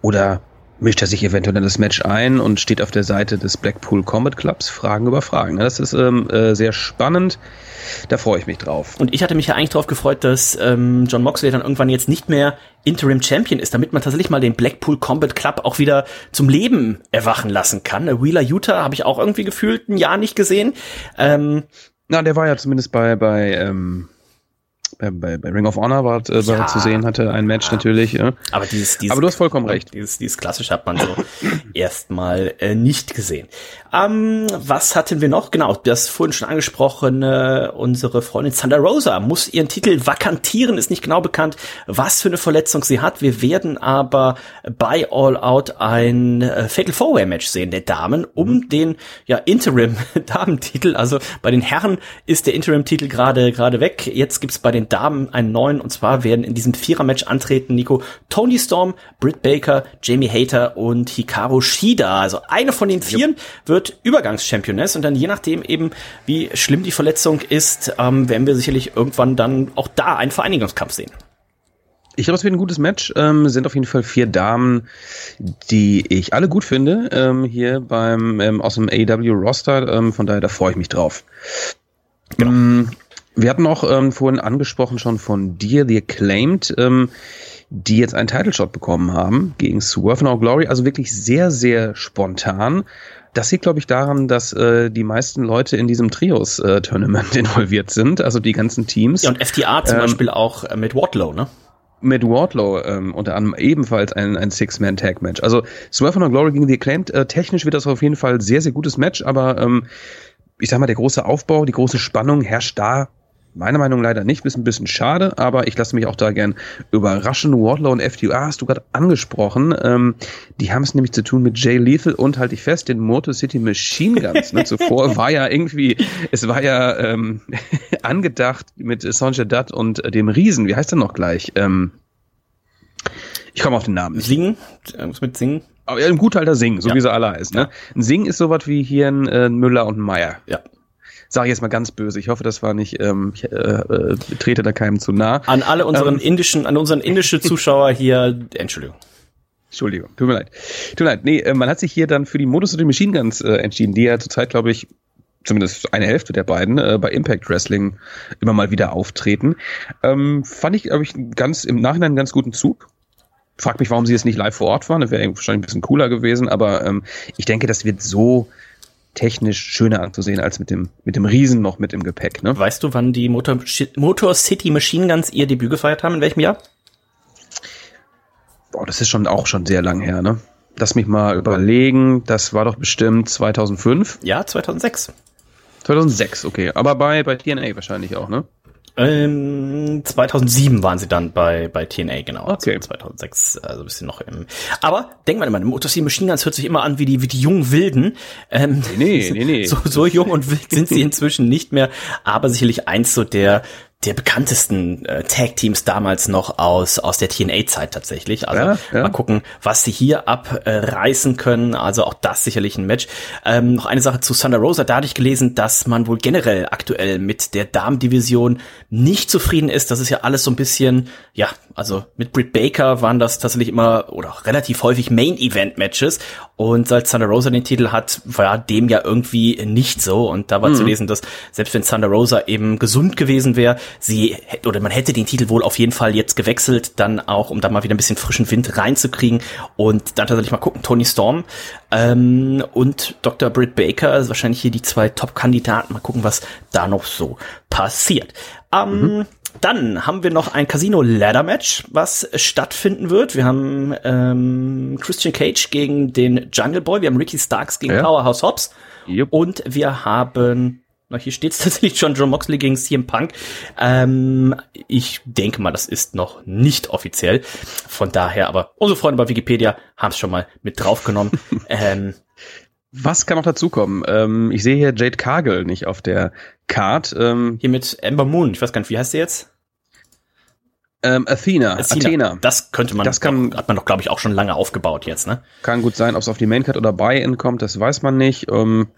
Oder mischt er sich eventuell in das Match ein und steht auf der Seite des Blackpool Combat Clubs? Fragen über Fragen. Das ist ähm, äh, sehr spannend. Da freue ich mich drauf. Und ich hatte mich ja eigentlich darauf gefreut, dass ähm, John Moxley dann irgendwann jetzt nicht mehr Interim Champion ist, damit man tatsächlich mal den Blackpool Combat Club auch wieder zum Leben erwachen lassen kann. Wheeler Utah habe ich auch irgendwie gefühlt ein Jahr nicht gesehen. Ähm, Na, der war ja zumindest bei, bei ähm bei, bei, bei Ring of Honor war, äh, Ja. zu sehen hatte, ein Match natürlich. Ja. Aber dieses, dieses, Aber du hast vollkommen recht. Dieses, dieses klassische hat man so erstmal äh, nicht gesehen. Ähm, was hatten wir noch? Genau, das vorhin schon angesprochene, unsere Freundin Thunder Rosa muss ihren Titel vakantieren, ist nicht genau bekannt, was für eine Verletzung sie hat. Wir werden aber bei All Out ein äh, Fatal Four Way Match sehen der Damen um den ja Interim Damentitel. Also bei den Herren ist der Interim Titel gerade gerade weg. Jetzt gibt's bei den Damen einen neuen und zwar werden in diesem Vierer Match antreten Nico Tony Storm, Britt Baker, Jamie Hater und Hikaru Shida. Also eine von den vieren wird Übergangschampioness und dann je nachdem eben wie schlimm die Verletzung ist, ähm, werden wir sicherlich irgendwann dann auch da einen Vereinigungskampf sehen. Ich glaube, es wird ein gutes Match. Ähm, sind auf jeden Fall vier Damen, die ich alle gut finde, ähm, hier beim ähm, aus dem AEW Roster. Ähm, von daher, da freue ich mich drauf. Genau. Wir hatten auch ähm, vorhin angesprochen schon von dir, The Acclaimed, ähm, die jetzt einen Title Shot bekommen haben gegen Swerve No Glory. Also wirklich sehr, sehr spontan. Das liegt, glaube ich, daran, dass äh, die meisten Leute in diesem Trios-Tournament involviert sind, also die ganzen Teams. Ja, und FTA zum Ähm, Beispiel auch äh, mit Wardlow, ne? mit Wardlow ähm, unter anderem ebenfalls ein, ein Six-Man-Tag-Match. Also Swerve No Glory gegen The Acclaimed, äh, technisch wird das auf jeden Fall sehr, sehr gutes Match, aber ähm, ich sag mal, der große Aufbau, die große Spannung herrscht da meiner Meinung nach leider nicht, ist ein bisschen schade, aber ich lasse mich auch da gern überraschen. Wardlow und FTA hast du gerade angesprochen. Ähm, die haben es nämlich zu tun mit Jay Lethal und halte ich fest, den Motor City Machine Guns. Ne? Zuvor war ja irgendwie, es war ja ähm, angedacht mit Sonja Dutt und äh, dem Riesen. Wie heißt er noch gleich? Ähm, ich komme auf den Namen. Singen, irgendwas mit Singen. Aber ja, ein guter alter Sing, so Ja. wie sie alle heißt. Ne? Ein Sing ist sowas wie hier ein äh, Müller und ein Meier. Ja. Sage ich jetzt mal ganz böse. Ich hoffe, das war nicht, ähm, ich äh, äh, trete da keinem zu nah. An alle unseren Ähm. indischen, an unseren indische Zuschauer hier, Entschuldigung. Entschuldigung, tut mir leid. Tut mir leid. Nee, äh, man hat sich hier dann für die Modus of the Machine Guns äh, entschieden, die ja zurzeit, glaube ich, zumindest eine Hälfte der beiden äh, bei Impact Wrestling immer mal wieder auftreten. Ähm, fand ich, glaube ich, ganz im Nachhinein einen ganz guten Zug. Frag mich, warum sie jetzt nicht live vor Ort waren. Das wäre wahrscheinlich ein bisschen cooler gewesen, aber ähm, ich denke, das wird so technisch schöner anzusehen als mit dem, mit dem Riesen noch mit im Gepäck. Ne? Weißt du, wann die Motor, Motor City Machine Guns ihr Debüt gefeiert haben? In welchem Jahr? Boah, das ist schon auch schon sehr lang her, ne? Lass mich mal überlegen. Das war doch bestimmt 2005. Ja, 2006. 2006, okay. Aber bei, bei TNA wahrscheinlich auch, ne? Ähm, 2007 waren sie dann bei, bei TNA, genau. Okay. Also 2006, also ein bisschen noch im. Aber denk mal immer, Motor Machine Guns hört sich immer an wie die, wie die jungen Wilden. Ähm, Nee, nee, nee. So, so jung und wild sind sie inzwischen nicht mehr, aber sicherlich eins so der, der bekanntesten äh, Tag-Teams damals noch aus, aus der TNA-Zeit tatsächlich. Also Ja, ja. mal gucken, was sie hier abreißen können. Also auch das sicherlich ein Match. Ähm, noch eine Sache zu Thunder Rosa. Da hatte ich gelesen, dass man wohl generell aktuell mit der Damendivision nicht zufrieden ist. Das ist ja alles so ein bisschen, ja, also mit Britt Baker waren das tatsächlich immer oder relativ häufig Main-Event-Matches. Und seit Thunder Rosa den Titel hat, war dem ja irgendwie nicht so. Und da war zu lesen, dass selbst wenn Thunder Rosa eben gesund gewesen wäre, sie hätte, oder man hätte den Titel wohl auf jeden Fall jetzt gewechselt, dann auch, um da mal wieder ein bisschen frischen Wind reinzukriegen. Und dann tatsächlich mal gucken, Tony Storm ähm, und Dr. Britt Baker, also wahrscheinlich hier die zwei Top-Kandidaten. Mal gucken, was da noch so passiert. Ähm, Dann haben wir noch ein Casino Ladder Match, was stattfinden wird. Wir haben ähm, Christian Cage gegen den Jungle Boy, wir haben Ricky Starks gegen Ja. Powerhouse Hobbs Jupp. und wir haben na, hier steht es tatsächlich schon John Moxley gegen CM Punk. Ähm, ich denke mal, das ist noch nicht offiziell. Von daher, aber unsere Freunde bei Wikipedia haben es schon mal mit draufgenommen. ähm, Was kann noch dazukommen? Ähm, ich sehe hier Jade Cargill nicht auf der Card. Ähm, hier mit Ember Moon, ich weiß gar nicht, wie heißt der jetzt? ähm, Athena, Athena. Das könnte man, Das kann- hat man doch, glaube ich, auch schon lange aufgebaut jetzt, ne? Kann gut sein, ob es auf die Maincard oder Buy-In kommt, das weiß man nicht. Ähm,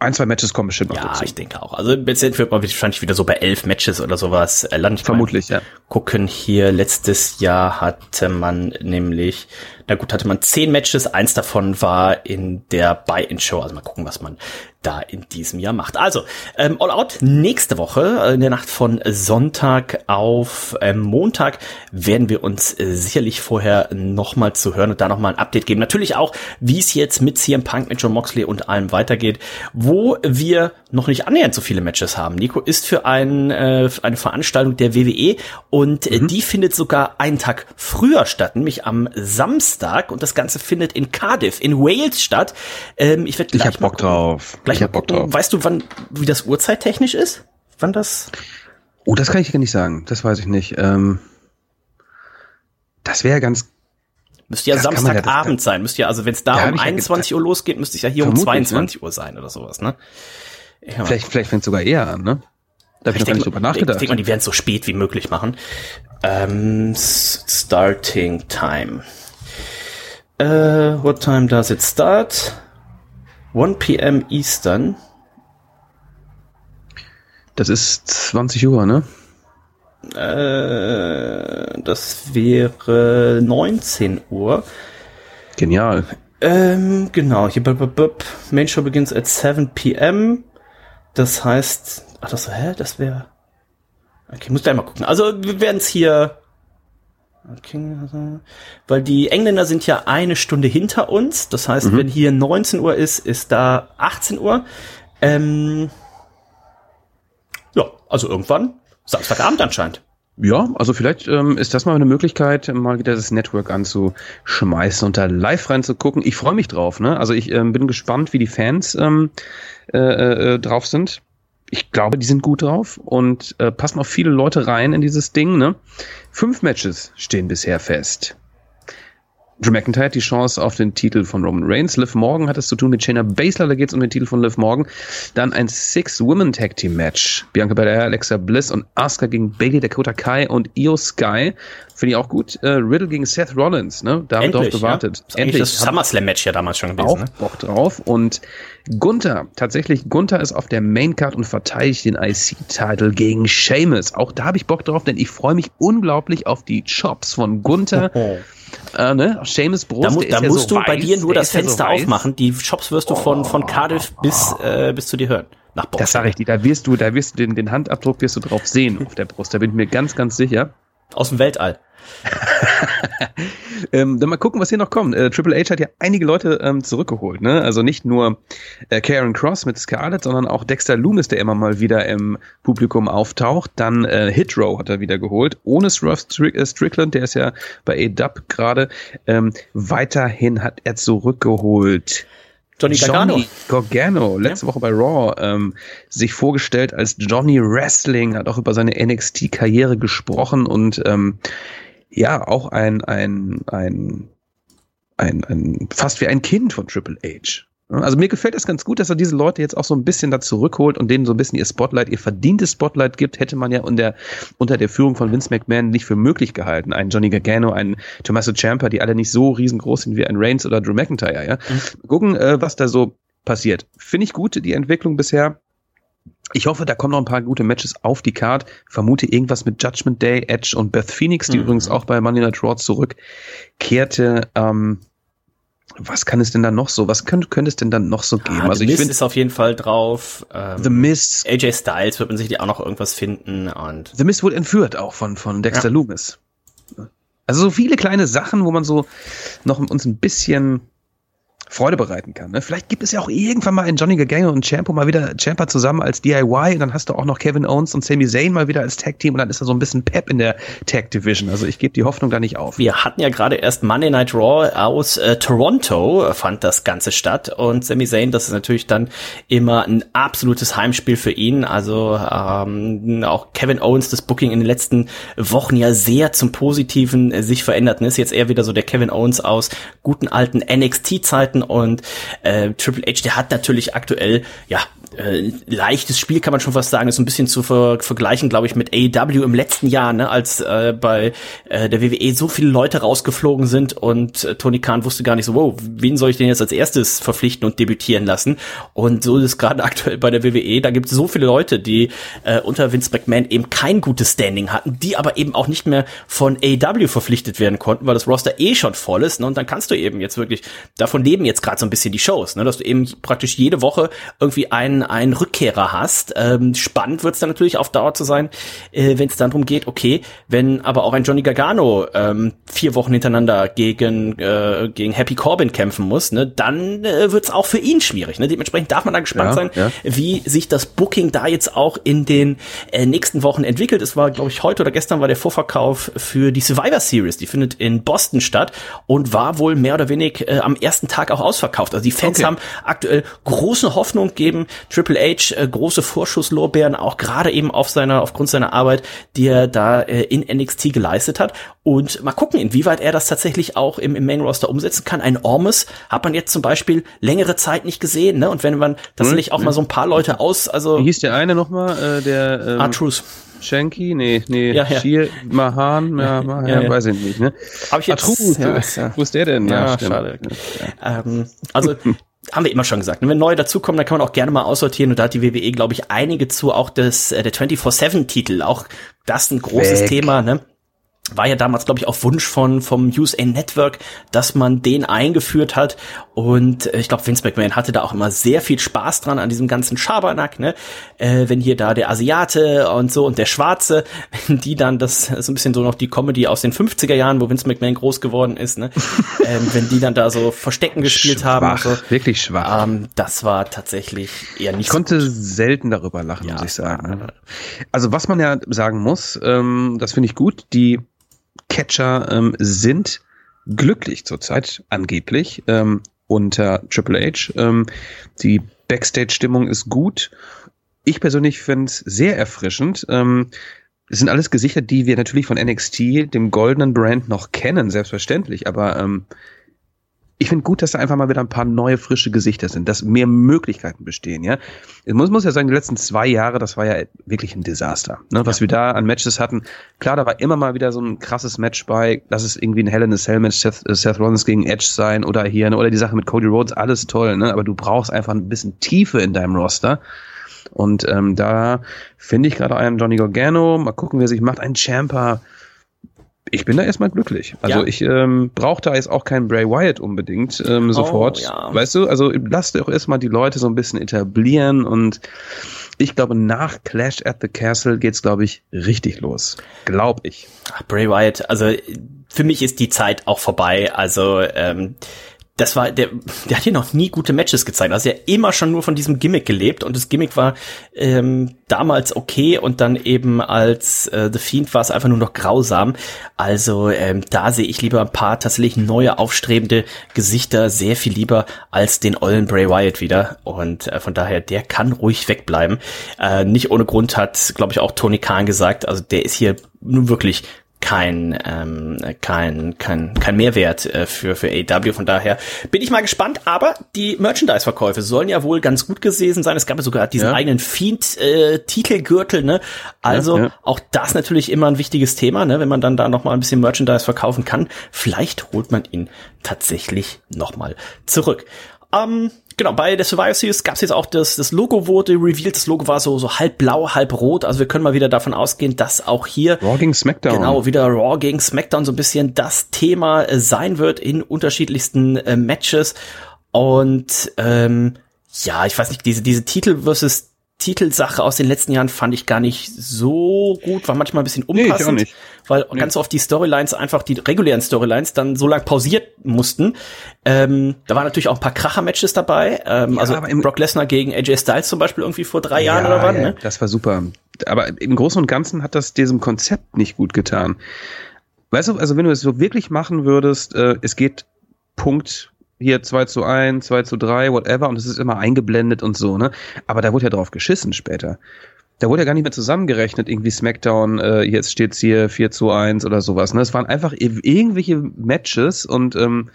ein, zwei Matches kommen bestimmt noch Ja, dazu. ich denke auch. Also jetzt wird man wahrscheinlich wieder so bei elf Matches oder sowas äh, landen. Ich Vermutlich, ja. gucken hier, letztes Jahr hatte man nämlich, na gut, hatte man zehn Matches, eins davon war in der Buy-In-Show, also mal gucken, was man da in diesem Jahr macht. Also, ähm, All Out nächste Woche, äh, in der Nacht von Sonntag auf ähm, Montag, werden wir uns äh, sicherlich vorher nochmal zu hören und da nochmal ein Update geben. Natürlich auch, wie es jetzt mit CM Punk, mit John Moxley und allem weitergeht, wo wo wir noch nicht annähernd so viele Matches haben. Nico ist für ein, äh, eine Veranstaltung der WWE und äh, mhm. die findet sogar einen Tag früher statt, nämlich am Samstag und das Ganze findet in Cardiff in Wales statt. Ähm, ich werde gleich ich hab Bock drauf. Gleich ich hab Bock drauf. Weißt du, wann wie das Uhrzeittechnisch ist? Wann das? Oh, das kann ich gar nicht sagen. Das weiß ich nicht. Ähm, das wäre ganz Müsste ja Samstagabend ja, sein. Müsste ja, also wenn es da, da um 21 ja Uhr losgeht, müsste es ja hier um 22 ne? Uhr sein oder sowas, ne? Vielleicht, vielleicht fängt es sogar eher an, ne? Da habe ich noch gar nicht drüber nachgedacht. Ich denke mal, die werden es so spät wie möglich machen. Ähm, starting time. Uh, what time does it start? 1 p.m. Eastern. Das ist 20 Uhr, ne? Äh, das wäre 19 Uhr. Genial. Ähm, genau, hier Main Show begins at 7 p.m. Das heißt, ach das, hä, das wäre. Okay, muss gleich mal gucken. Also wir werden es hier. Okay, also, weil die Engländer sind ja eine Stunde hinter uns. Das heißt, mhm. wenn hier 19 Uhr ist, ist da 18 Uhr. Ähm, ja, also irgendwann Samstagabend anscheinend. Ja, also vielleicht ähm, ist das mal eine Möglichkeit, mal wieder das Network anzuschmeißen und da live reinzugucken. Ich freue mich drauf. Ne? Also ich ähm, bin gespannt, wie die Fans ähm, äh, äh, drauf sind. Ich glaube, die sind gut drauf und äh, passen auch viele Leute rein in dieses Ding. Ne? Fünf Matches stehen bisher fest. Drew McIntyre hat die Chance auf den Titel von Roman Reigns. Liv Morgan hat es zu tun mit Shayna Baszler, da geht es um den Titel von Liv Morgan. Dann ein Six-Women-Tag-Team-Match. Bianca Belair, Alexa Bliss und Asuka gegen Bailey, Dakota Kai und Io Sky. Finde ich auch gut. Äh, Riddle gegen Seth Rollins, ne? Da haben wir drauf gewartet. Ja? Endlich. Das SummerSlam-Match ja damals schon gewesen. Auch ne? Bock drauf. Und Gunther, tatsächlich, Gunther ist auf der Maincard und verteidigt den IC-Titel gegen Sheamus. Auch da habe ich Bock drauf, denn ich freue mich unglaublich auf die Chops von Gunther. Äh, ne? Seamus Brust, da, mu da musst ja so du bei dir nur das Fenster ja so aufmachen. Die Shops wirst du von, von Cardiff bis, äh, bis zu dir hören. Nach Boxen. Das sage ich dir. Da wirst du, da wirst du den, den Handabdruck wirst du drauf sehen auf der Brust. Da bin ich mir ganz, ganz sicher. Aus dem Weltall. ähm, dann mal gucken, was hier noch kommt. Äh, Triple H hat ja einige Leute ähm, zurückgeholt, ne? Also nicht nur äh, Karen Cross mit Scarlett, sondern auch Dexter Loomis, der immer mal wieder im Publikum auftaucht. Dann äh, Hit Row hat er wieder geholt. Ohne Swerve Strick äh, Strickland, der ist ja bei A-Dub gerade. Ähm, weiterhin hat er zurückgeholt. Johnny Gargano. Johnny Gargano, letzte ja. Woche bei Raw, ähm, sich vorgestellt als Johnny Wrestling, hat auch über seine NXT-Karriere gesprochen und ähm, ja, auch ein, ein, ein, ein, ein, fast wie ein Kind von Triple H. Also mir gefällt das ganz gut, dass er diese Leute jetzt auch so ein bisschen da zurückholt und denen so ein bisschen ihr Spotlight, ihr verdientes Spotlight gibt, hätte man ja unter, unter der Führung von Vince McMahon nicht für möglich gehalten. Ein Johnny Gargano, ein Tommaso Ciampa, die alle nicht so riesengroß sind wie ein Reigns oder Drew McIntyre, ja. Mhm. Gucken, äh, was da so passiert. Finde ich gut, die Entwicklung bisher. Ich hoffe, da kommen noch ein paar gute Matches auf die Card. Vermute irgendwas mit Judgment Day, Edge und Beth Phoenix, die mhm. übrigens auch bei Monday Night Raw zurückkehrte. Ähm, was kann es denn da noch so? Was könnte, könnte es denn dann noch so geben? Ah, also The ich finde ist auf jeden Fall drauf. Ähm, The Mist. AJ Styles wird man sich auch noch irgendwas finden und The Mist wurde entführt auch von von Dexter ja. Loomis. Also so viele kleine Sachen, wo man so noch uns ein bisschen Freude bereiten kann. Ne? Vielleicht gibt es ja auch irgendwann mal einen Johnny Gargano und Champo mal wieder Champa zusammen als DIY und dann hast du auch noch Kevin Owens und Sami Zayn mal wieder als Tag Team und dann ist da so ein bisschen Pep in der Tag Division. Also ich gebe die Hoffnung da nicht auf. Wir hatten ja gerade erst Monday Night Raw aus äh, Toronto fand das Ganze statt und Sami Zayn, das ist natürlich dann immer ein absolutes Heimspiel für ihn. Also ähm, auch Kevin Owens das Booking in den letzten Wochen ja sehr zum Positiven äh, sich verändert und ist jetzt eher wieder so der Kevin Owens aus guten alten NXT-Zeiten und äh, Triple H, der hat natürlich aktuell, ja, äh, leichtes Spiel kann man schon fast sagen, ist ein bisschen zu ver vergleichen, glaube ich, mit AEW im letzten Jahr, ne, als äh, bei äh, der WWE so viele Leute rausgeflogen sind und äh, Tony Khan wusste gar nicht so, wow, wen soll ich denn jetzt als erstes verpflichten und debütieren lassen? Und so ist es gerade aktuell bei der WWE, da gibt es so viele Leute, die äh, unter Vince McMahon eben kein gutes Standing hatten, die aber eben auch nicht mehr von AEW verpflichtet werden konnten, weil das Roster eh schon voll ist, ne, und dann kannst du eben jetzt wirklich davon leben jetzt gerade so ein bisschen die Shows, ne, dass du eben praktisch jede Woche irgendwie einen einen Rückkehrer hast. Ähm, spannend wird es dann natürlich auf Dauer zu sein, äh, wenn es dann darum geht, okay, wenn aber auch ein Johnny Gargano ähm, vier Wochen hintereinander gegen, äh, gegen Happy Corbin kämpfen muss, ne, dann äh, wird es auch für ihn schwierig. Ne? Dementsprechend darf man da gespannt ja, sein, ja. wie sich das Booking da jetzt auch in den äh, nächsten Wochen entwickelt. Es war, glaube ich, heute oder gestern war der Vorverkauf für die Survivor Series. Die findet in Boston statt und war wohl mehr oder weniger äh, am ersten Tag auch ausverkauft. Also die Fans okay. haben aktuell große Hoffnung, geben Triple H äh, große Vorschusslorbeeren, auch gerade eben auf seiner, aufgrund seiner Arbeit, die er da äh, in NXT geleistet hat. Und mal gucken, inwieweit er das tatsächlich auch im, im Main Roster umsetzen kann. Ein Ormus hat man jetzt zum Beispiel längere Zeit nicht gesehen, ne? Und wenn man tatsächlich auch mal so ein paar Leute aus, also. Wie hieß der eine nochmal, äh, der, ähm, Artrus. Shanky? Nee, nee, ja, ja. Shir, Mahan, ja, Mahan, ja, ja, weiß ich nicht, ne? Hab ich jetzt, Atrus, ja, ja. wo ist der denn? Ja, schade. Ähm, also, haben wir immer schon gesagt. Und wenn neue dazukommen, dann kann man auch gerne mal aussortieren. Und da hat die WWE, glaube ich, einige zu. Auch das, äh, der 24-7-Titel, auch das ein großes Weg. Thema, ne? war ja damals, glaube ich, auf Wunsch von vom USA Network, dass man den eingeführt hat. Und äh, ich glaube, Vince McMahon hatte da auch immer sehr viel Spaß dran an diesem ganzen Schabernack, ne? Äh, wenn hier da der Asiate und so und der Schwarze, wenn die dann das so ein bisschen so noch die Comedy aus den 50er Jahren, wo Vince McMahon groß geworden ist, ne? ähm, wenn die dann da so Verstecken gespielt schwach, haben. So, wirklich schwach. Ähm, das war tatsächlich eher nicht. Ich konnte so selten darüber lachen, ja, muss ich sagen. Ne? Also was man ja sagen muss, ähm, das finde ich gut, die Catcher ähm, sind glücklich zurzeit, angeblich, ähm, unter Triple H. Ähm, die Backstage-Stimmung ist gut. Ich persönlich finde es sehr erfrischend. Ähm, es sind alles Gesichter, die wir natürlich von NXT, dem goldenen Brand, noch kennen, selbstverständlich. Aber ähm, ich finde gut, dass da einfach mal wieder ein paar neue, frische Gesichter sind, dass mehr Möglichkeiten bestehen, ja. Ich muss, muss ja sagen, die letzten zwei Jahre, das war ja wirklich ein Desaster, ne? was ja. wir da an Matches hatten. Klar, da war immer mal wieder so ein krasses Match bei, lass es irgendwie ein Hell in a Cell Match Seth, äh, Seth Rollins gegen Edge sein oder hier, ne? oder die Sache mit Cody Rhodes, alles toll, ne? aber du brauchst einfach ein bisschen Tiefe in deinem Roster. Und ähm, da finde ich gerade einen Johnny Gargano, mal gucken, wie er sich macht, ein Champa, ich bin da erstmal glücklich. Also ja. ich ähm, brauche da jetzt auch keinen Bray Wyatt unbedingt ähm, sofort. Oh, ja. Weißt du, also lasst auch erstmal die Leute so ein bisschen etablieren und ich glaube, nach Clash at the Castle geht's, glaube ich, richtig los. Glaub ich. Ach, Bray Wyatt, also für mich ist die Zeit auch vorbei. Also ähm, das war, der, der hat hier noch nie gute Matches gezeigt. Also er immer schon nur von diesem Gimmick gelebt und das Gimmick war ähm, damals okay und dann eben als äh, The Fiend war es einfach nur noch grausam. Also ähm, da sehe ich lieber ein paar tatsächlich neue aufstrebende Gesichter sehr viel lieber als den ollen Bray Wyatt wieder und äh, von daher der kann ruhig wegbleiben. Äh, nicht ohne Grund hat, glaube ich, auch Tony Khan gesagt. Also der ist hier nun wirklich kein, ähm, kein, kein, kein Mehrwert äh, für, für AW. Von daher bin ich mal gespannt. Aber die Merchandise-Verkäufe sollen ja wohl ganz gut gewesen sein. Es gab ja sogar diesen ja. eigenen Fiend-Titelgürtel. Äh, ne? Also ja, ja. auch das natürlich immer ein wichtiges Thema, ne? wenn man dann da noch mal ein bisschen Merchandise verkaufen kann. Vielleicht holt man ihn tatsächlich noch mal zurück. Ähm, genau, bei der Survivor Series gab es jetzt auch das, das Logo wurde revealed. Das Logo war so, so halb blau, halb rot. Also wir können mal wieder davon ausgehen, dass auch hier Raw gegen SmackDown. Genau, wieder Raw gegen SmackDown so ein bisschen das Thema äh, sein wird in unterschiedlichsten äh, Matches. Und ähm, ja, ich weiß nicht, diese, diese Titel versus Titelsache aus den letzten Jahren fand ich gar nicht so gut, war manchmal ein bisschen unpassend, nee, weil nee. ganz oft die Storylines einfach, die regulären Storylines dann so lang pausiert mussten. Ähm, da waren natürlich auch ein paar Kracher-Matches dabei, ähm, ja, also Brock Lesnar gegen AJ Styles zum Beispiel irgendwie vor drei ja, Jahren oder wann, ja, ne? Das war super. Aber im Großen und Ganzen hat das diesem Konzept nicht gut getan. Weißt du, also wenn du es so wirklich machen würdest, äh, es geht Punkt hier 2 zu 1, 2 zu 3, whatever, und es ist immer eingeblendet und so, ne? Aber da wurde ja drauf geschissen später. Da wurde ja gar nicht mehr zusammengerechnet, irgendwie Smackdown, äh, jetzt steht's hier 4 zu 1 oder sowas. Ne? Es waren einfach irgendwelche Matches und ähm,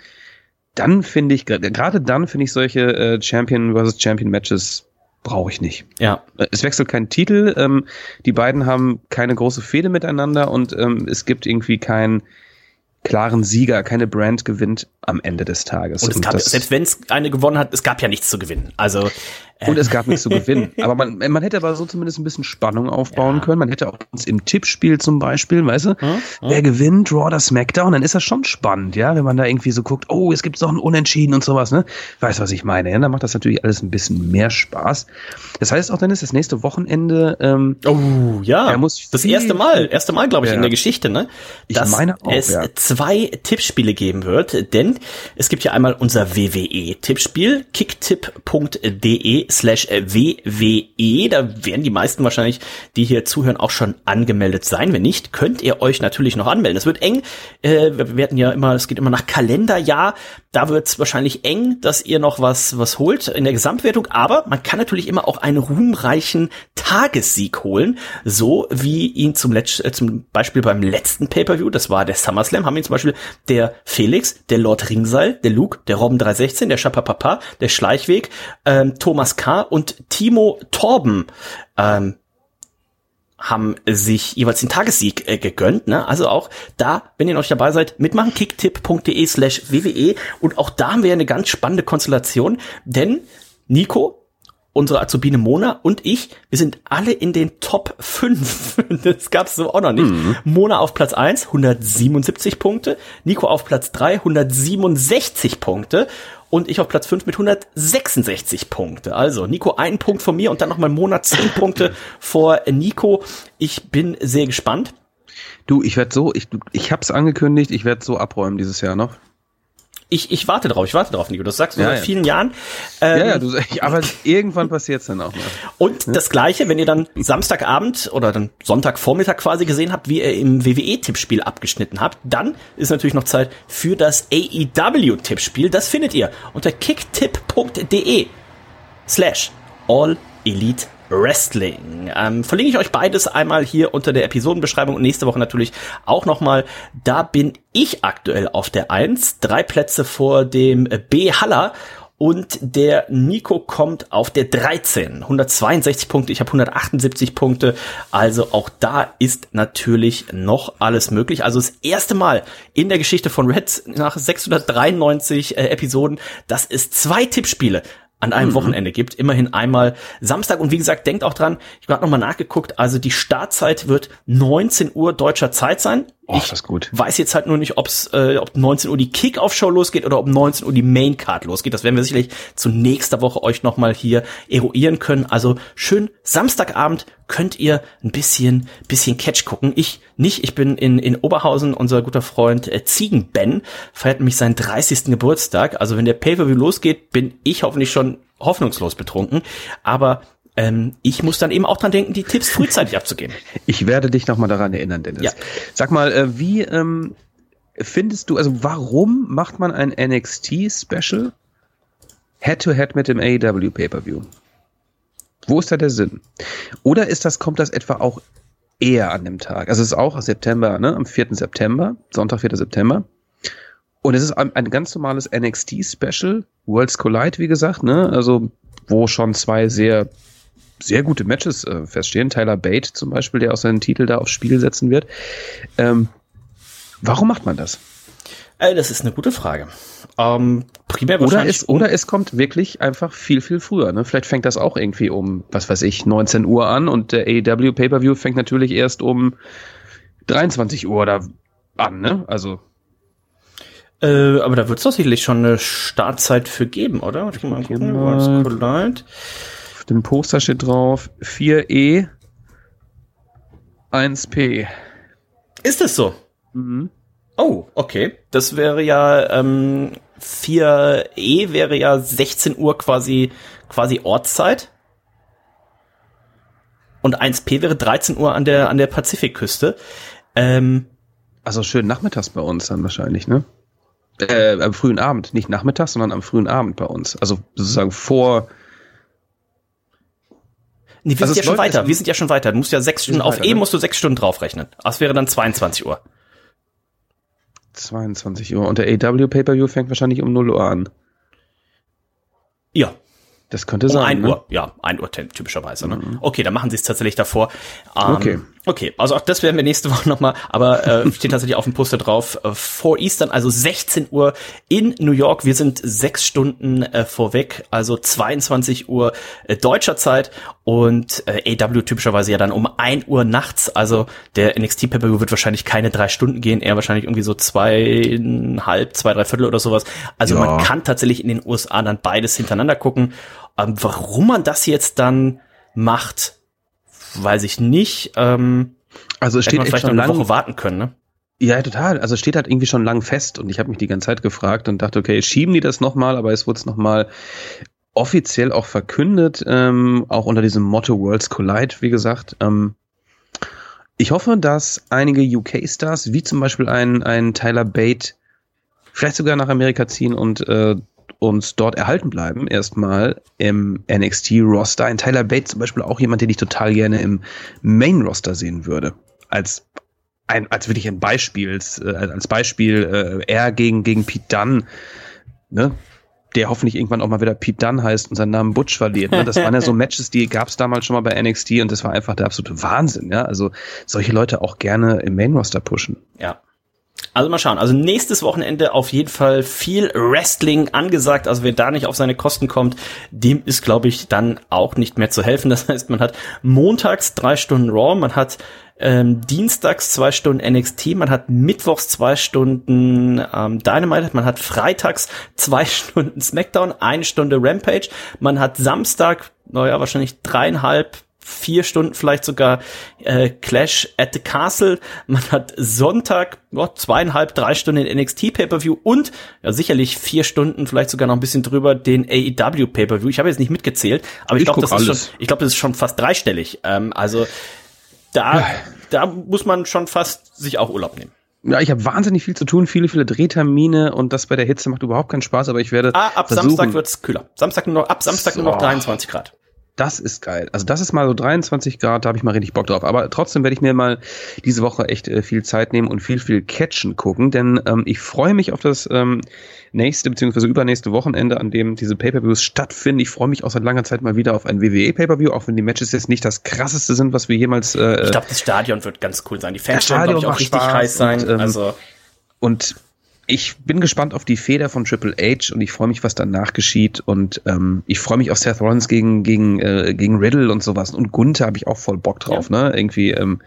dann finde ich, gerade dann finde ich solche äh, Champion versus Champion Matches brauche ich nicht. Ja. Äh, es wechselt kein Titel, ähm, die beiden haben keine große Fehde miteinander und ähm, es gibt irgendwie kein klaren Sieger, keine Brand gewinnt am Ende des Tages. Und, es gab, selbst wenn es eine gewonnen hat, es gab ja nichts zu gewinnen. Also Und es gab nichts zu gewinnen. Aber man, man hätte aber so zumindest ein bisschen Spannung aufbauen Ja. können. Man hätte auch uns im Tippspiel zum Beispiel, weißt du, Hm? wer gewinnt, Raw oder Smackdown, dann ist das schon spannend, ja, wenn man da irgendwie so guckt, oh, es gibt noch ein Unentschieden und sowas, ne? Weißt was ich meine, ja? Dann macht das natürlich alles ein bisschen mehr Spaß. Das heißt auch, Dennis, das nächste Wochenende, ähm, Oh, ja. Er muss das erste Mal, erste Mal, glaube ich, Ja. in der Geschichte, ne? Ich dass meine auch, es ja. zwei Tippspiele geben wird, denn es gibt ja einmal unser WWE-Tippspiel, kicktipp.de slash WWE. Da werden die meisten wahrscheinlich, die hier zuhören, auch schon angemeldet sein. Wenn nicht, könnt ihr euch natürlich noch anmelden. Es wird eng. Äh, wir werden ja immer, es geht immer nach Kalenderjahr. Da wird es wahrscheinlich eng, dass ihr noch was, was holt in der Gesamtwertung. Aber man kann natürlich immer auch einen ruhmreichen Tagessieg holen. So wie ihn zum, Letz äh, zum Beispiel beim letzten Pay-Per-View, das war der SummerSlam, haben ihn zum Beispiel der Felix, der Lord Ringseil, der Luke, der Robben 316, der Schapapapa, der Schleichweg, ähm, Thomas K. und Timo Torben ähm, haben sich jeweils den Tagessieg äh, gegönnt. Ne? Also auch da, wenn ihr noch dabei seid, mitmachen, kicktipp.de slash WWE. Und auch da haben wir eine ganz spannende Konstellation, denn Nico, unsere Azubine Mona und ich, wir sind alle in den Top 5. Das gab's so auch noch nicht. Mona auf Platz 1, 177 Punkte. Nico auf Platz 3, 167 Punkte. Und ich auf Platz 5 mit 166 Punkte. Also Nico ein Punkt von mir und dann nochmal Mona 10 Punkte vor Nico. Ich bin sehr gespannt. du, ich werde so, ich, ich hab's angekündigt, ich werde so abräumen dieses Jahr noch. Ich, ich warte drauf, ich warte drauf, Nico. Das sagst du Ja, seit ja. vielen Jahren. Ähm, Ja, ja, du, ich, aber irgendwann passiert's dann auch mal. Und das Gleiche, wenn ihr dann Samstagabend oder dann Sonntagvormittag quasi gesehen habt, wie ihr im WWE-Tippspiel abgeschnitten habt, dann ist natürlich noch Zeit für das AEW-Tippspiel. Das findet ihr unter kicktipp.de slash All Elite Wrestling. Ähm, verlinke ich euch beides einmal hier unter der Episodenbeschreibung und nächste Woche natürlich auch nochmal. Da bin ich aktuell auf der 1, drei Plätze vor dem B. Haller und der Nico kommt auf der 13. 162 Punkte, ich habe 178 Punkte. Also auch da ist natürlich noch alles möglich. Also das erste Mal in der Geschichte von Reds nach 693 äh, Episoden, dass es zwei Tippspiele an einem Wochenende gibt. Immerhin einmal Samstag. Und wie gesagt, denkt auch dran, ich habe nochmal nachgeguckt, also die Startzeit wird 19 Uhr deutscher Zeit sein. Oh, ich ist das gut. weiß jetzt halt nur nicht, ob's, äh, ob 19 Uhr die Kick-Off-Show losgeht oder ob 19 Uhr die Main-Card losgeht. Das werden wir sicherlich zu nächster Woche euch nochmal hier eruieren können. Also schön Samstagabend könnt ihr ein bisschen, bisschen Catch gucken. Ich nicht, ich bin in, in Oberhausen, unser guter Freund äh, Ziegen-Ben feiert nämlich seinen 30. Geburtstag. Also wenn der Pay-Per-View losgeht, bin ich hoffentlich schon hoffnungslos betrunken. Aber ähm, ich muss dann eben auch dran denken, die Tipps frühzeitig abzugeben. Ich werde dich nochmal daran erinnern, Dennis. Ja. Sag mal, äh, wie ähm, findest du, also warum macht man ein NXT-Special Head-to-Head mit dem AEW Pay-Per-View? Wo ist da der Sinn? Oder ist das, kommt das etwa auch eher an dem Tag? Also es ist auch September, ne? Am 4. September, Sonntag, 4. September. Und es ist ein, ein ganz normales NXT-Special, Worlds Collide, wie gesagt, ne? Also, wo schon zwei sehr sehr gute Matches äh, feststehen. Tyler Bate zum Beispiel, der auch seinen Titel da aufs Spiel setzen wird. Ähm, warum macht man das? Äh, das ist eine gute Frage. Ähm, primär Oder es, oder es kommt wirklich einfach viel, viel früher. Ne? Vielleicht fängt das auch irgendwie um, was weiß ich, 19 Uhr an und der AEW Pay-Per-View fängt natürlich erst um 23 Uhr da an. Ne? Also Äh, aber da wird es doch sicherlich schon eine Startzeit für geben, oder? Warte, mal gucken. mal. Collide. Dem Poster steht drauf 4E 1P. Ist es so? Mhm. Oh, okay. Das wäre ja ähm, 4E wäre ja 16 Uhr quasi quasi Ortszeit. Und 1P wäre 13 Uhr an der an der Pazifikküste. Ähm, Also schön nachmittags bei uns dann wahrscheinlich, ne? Äh, am frühen Abend, nicht nachmittags, sondern am frühen Abend bei uns. Also sozusagen vor. Nee, wir Also sind ja schon weiter. Wir sind ja schon weiter. Du musst ja sechs Stunden auf weiter, E ne? musst du sechs Stunden draufrechnen. Das wäre dann 22 Uhr. 22 Uhr. Und der AW Pay-Per-View fängt wahrscheinlich um 0 Uhr an. Ja, Das könnte um sein. 1 ne? Uhr. Ja, 1 Uhr ty- typischerweise. Ne? Okay, dann machen sie es tatsächlich davor. Ähm, Okay. Okay, also auch das werden wir nächste Woche nochmal, aber äh, steht tatsächlich auf dem Poster drauf, äh, vor Eastern, also 16 Uhr in New York. Wir sind sechs Stunden äh, vorweg, also 22 Uhr äh, deutscher Zeit und äh, AW typischerweise ja dann um 1 Uhr nachts. Also der NXT Pay wird wahrscheinlich keine drei Stunden gehen, eher wahrscheinlich irgendwie so zweieinhalb, zwei, drei Viertel oder sowas. Also ja. man kann tatsächlich in den USA dann beides hintereinander gucken. Ähm, warum man das jetzt dann macht, weiß ich nicht. Ähm, also es steht vielleicht noch eine Woche warten können, ne? Ja, total. Also es steht halt irgendwie schon lang fest und ich habe mich die ganze Zeit gefragt und dachte, okay, schieben die das nochmal, aber es wurde es nochmal offiziell auch verkündet, ähm, auch unter diesem Motto Worlds Collide, wie gesagt. Ähm, ich hoffe, dass einige UK-Stars, wie zum Beispiel ein, ein Tyler Bate, vielleicht sogar nach Amerika ziehen und äh, uns dort erhalten bleiben, erstmal im NXT-Roster. Ein Tyler Bates zum Beispiel auch jemand, den ich total gerne im Main-Roster sehen würde. Als ein, als wirklich ein Beispiel, äh, als Beispiel, äh, er gegen, gegen Pete Dunn, ne? der hoffentlich irgendwann auch mal wieder Pete Dunn heißt und seinen Namen Butch verliert. Ne? Das waren ja so Matches, die gab es damals schon mal bei NXT und das war einfach der absolute Wahnsinn. Ja? Also solche Leute auch gerne im Main Roster pushen. Ja, also mal schauen. Also nächstes Wochenende auf jeden Fall viel Wrestling angesagt. Also wer da nicht auf seine Kosten kommt, dem ist, glaube ich, dann auch nicht mehr zu helfen. Das heißt, man hat montags drei Stunden Raw, man hat ähm, dienstags zwei Stunden NXT, man hat mittwochs zwei Stunden ähm, Dynamite, man hat freitags zwei Stunden SmackDown, eine Stunde Rampage, man hat Samstag, naja, wahrscheinlich dreieinhalb vier Stunden vielleicht sogar äh, Clash at the Castle. Man hat Sonntag oh, zweieinhalb, drei Stunden NXT Pay-per-View und ja sicherlich vier Stunden, vielleicht sogar noch ein bisschen drüber den AEW Pay-per-View. Ich habe jetzt nicht mitgezählt, aber ich, ich glaube, das alles. ist schon, ich glaube, das ist schon fast dreistellig. Ähm, also da, ja. da muss man schon fast sich auch Urlaub nehmen. Ja, ich habe wahnsinnig viel zu tun, viele, viele Drehtermine und das bei der Hitze macht überhaupt keinen Spaß, aber ich werde. Ah, ab versuchen. Samstag wird's kühler. Samstag nur noch, ab Samstag so. nur noch 23 Grad. Das ist geil. Also das ist mal so 23 Grad, da habe ich mal richtig Bock drauf. Aber trotzdem werde ich mir mal diese Woche echt äh, viel Zeit nehmen und viel, viel Catchen gucken, denn ähm, ich freue mich auf das ähm, nächste bzw. übernächste Wochenende, an dem diese Pay-Per-Views stattfinden. Ich freue mich auch seit langer Zeit mal wieder auf ein WWE-Pay-Per-View, auch wenn die Matches jetzt nicht das krasseste sind, was wir jemals. Äh, ich glaube, das Stadion wird ganz cool sein. Die Fans werden, glaube ich, auch richtig heiß sein. Und, ähm, also und ich bin gespannt auf die Feder von Triple H und ich freue mich, was danach geschieht. Und ähm, ich freue mich auf Seth Rollins gegen, gegen, äh, gegen Riddle und sowas. Und Gunther habe ich auch voll Bock drauf, ja. ne? Irgendwie ähm,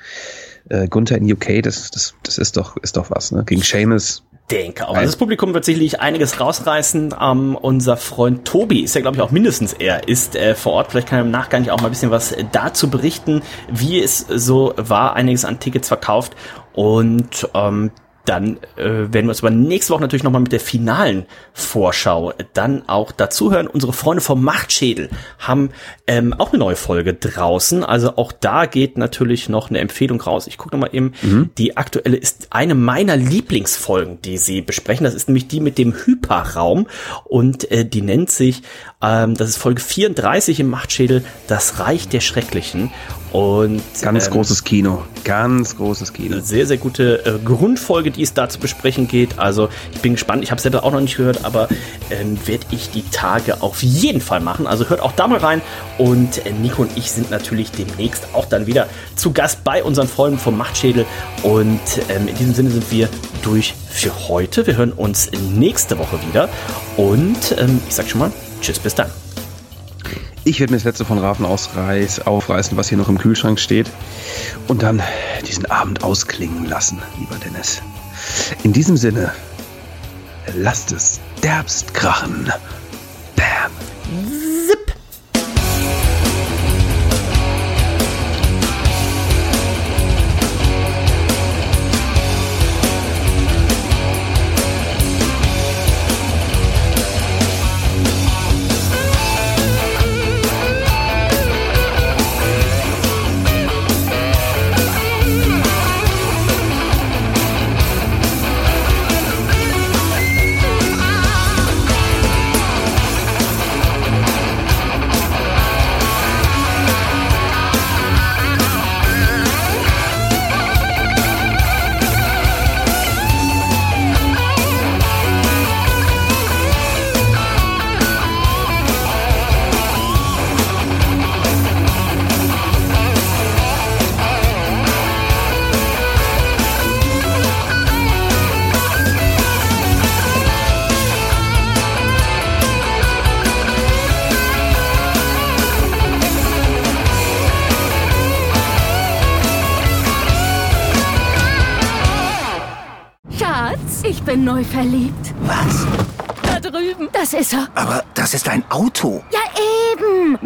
äh, Gunther in UK, das, das, das ist doch, ist doch was, ne? Gegen Seamus. Denke auch. Also das Publikum wird sicherlich einiges rausreißen. Ähm, unser Freund Tobi ist ja, glaube ich, auch mindestens er ist äh, vor Ort. Vielleicht kann er im Nachgang auch mal ein bisschen was dazu berichten, wie es so war. Einiges an Tickets verkauft. Und ähm, dann äh, werden wir uns aber nächste Woche natürlich nochmal mit der finalen Vorschau dann auch dazuhören. Unsere Freunde vom Machtschädel haben ähm, auch eine neue Folge draußen. Also auch da geht natürlich noch eine Empfehlung raus. Ich gucke nochmal eben. Mhm. Die aktuelle ist eine meiner Lieblingsfolgen, die sie besprechen. Das ist nämlich die mit dem Hyperraum und äh, die nennt sich, ähm, das ist Folge 34 im Machtschädel, das Reich der Schrecklichen. Und ganz ähm, großes Kino, ganz großes Kino. Sehr, sehr gute äh, Grundfolge, die es da zu besprechen geht. Also ich bin gespannt. Ich habe selber auch noch nicht gehört, aber ähm, werde ich die Tage auf jeden Fall machen. Also hört auch da mal rein. Und äh, Nico und ich sind natürlich demnächst auch dann wieder zu Gast bei unseren Freunden vom Machtschädel. Und ähm, in diesem Sinne sind wir durch für heute. Wir hören uns nächste Woche wieder. Und ähm, ich sag schon mal, tschüss, bis dann. Ich werde mir das letzte von Rafen ausreiß, aufreißen, was hier noch im Kühlschrank steht. Und dann diesen Abend ausklingen lassen, lieber Dennis. In diesem Sinne, lasst es derbst krachen. Bam.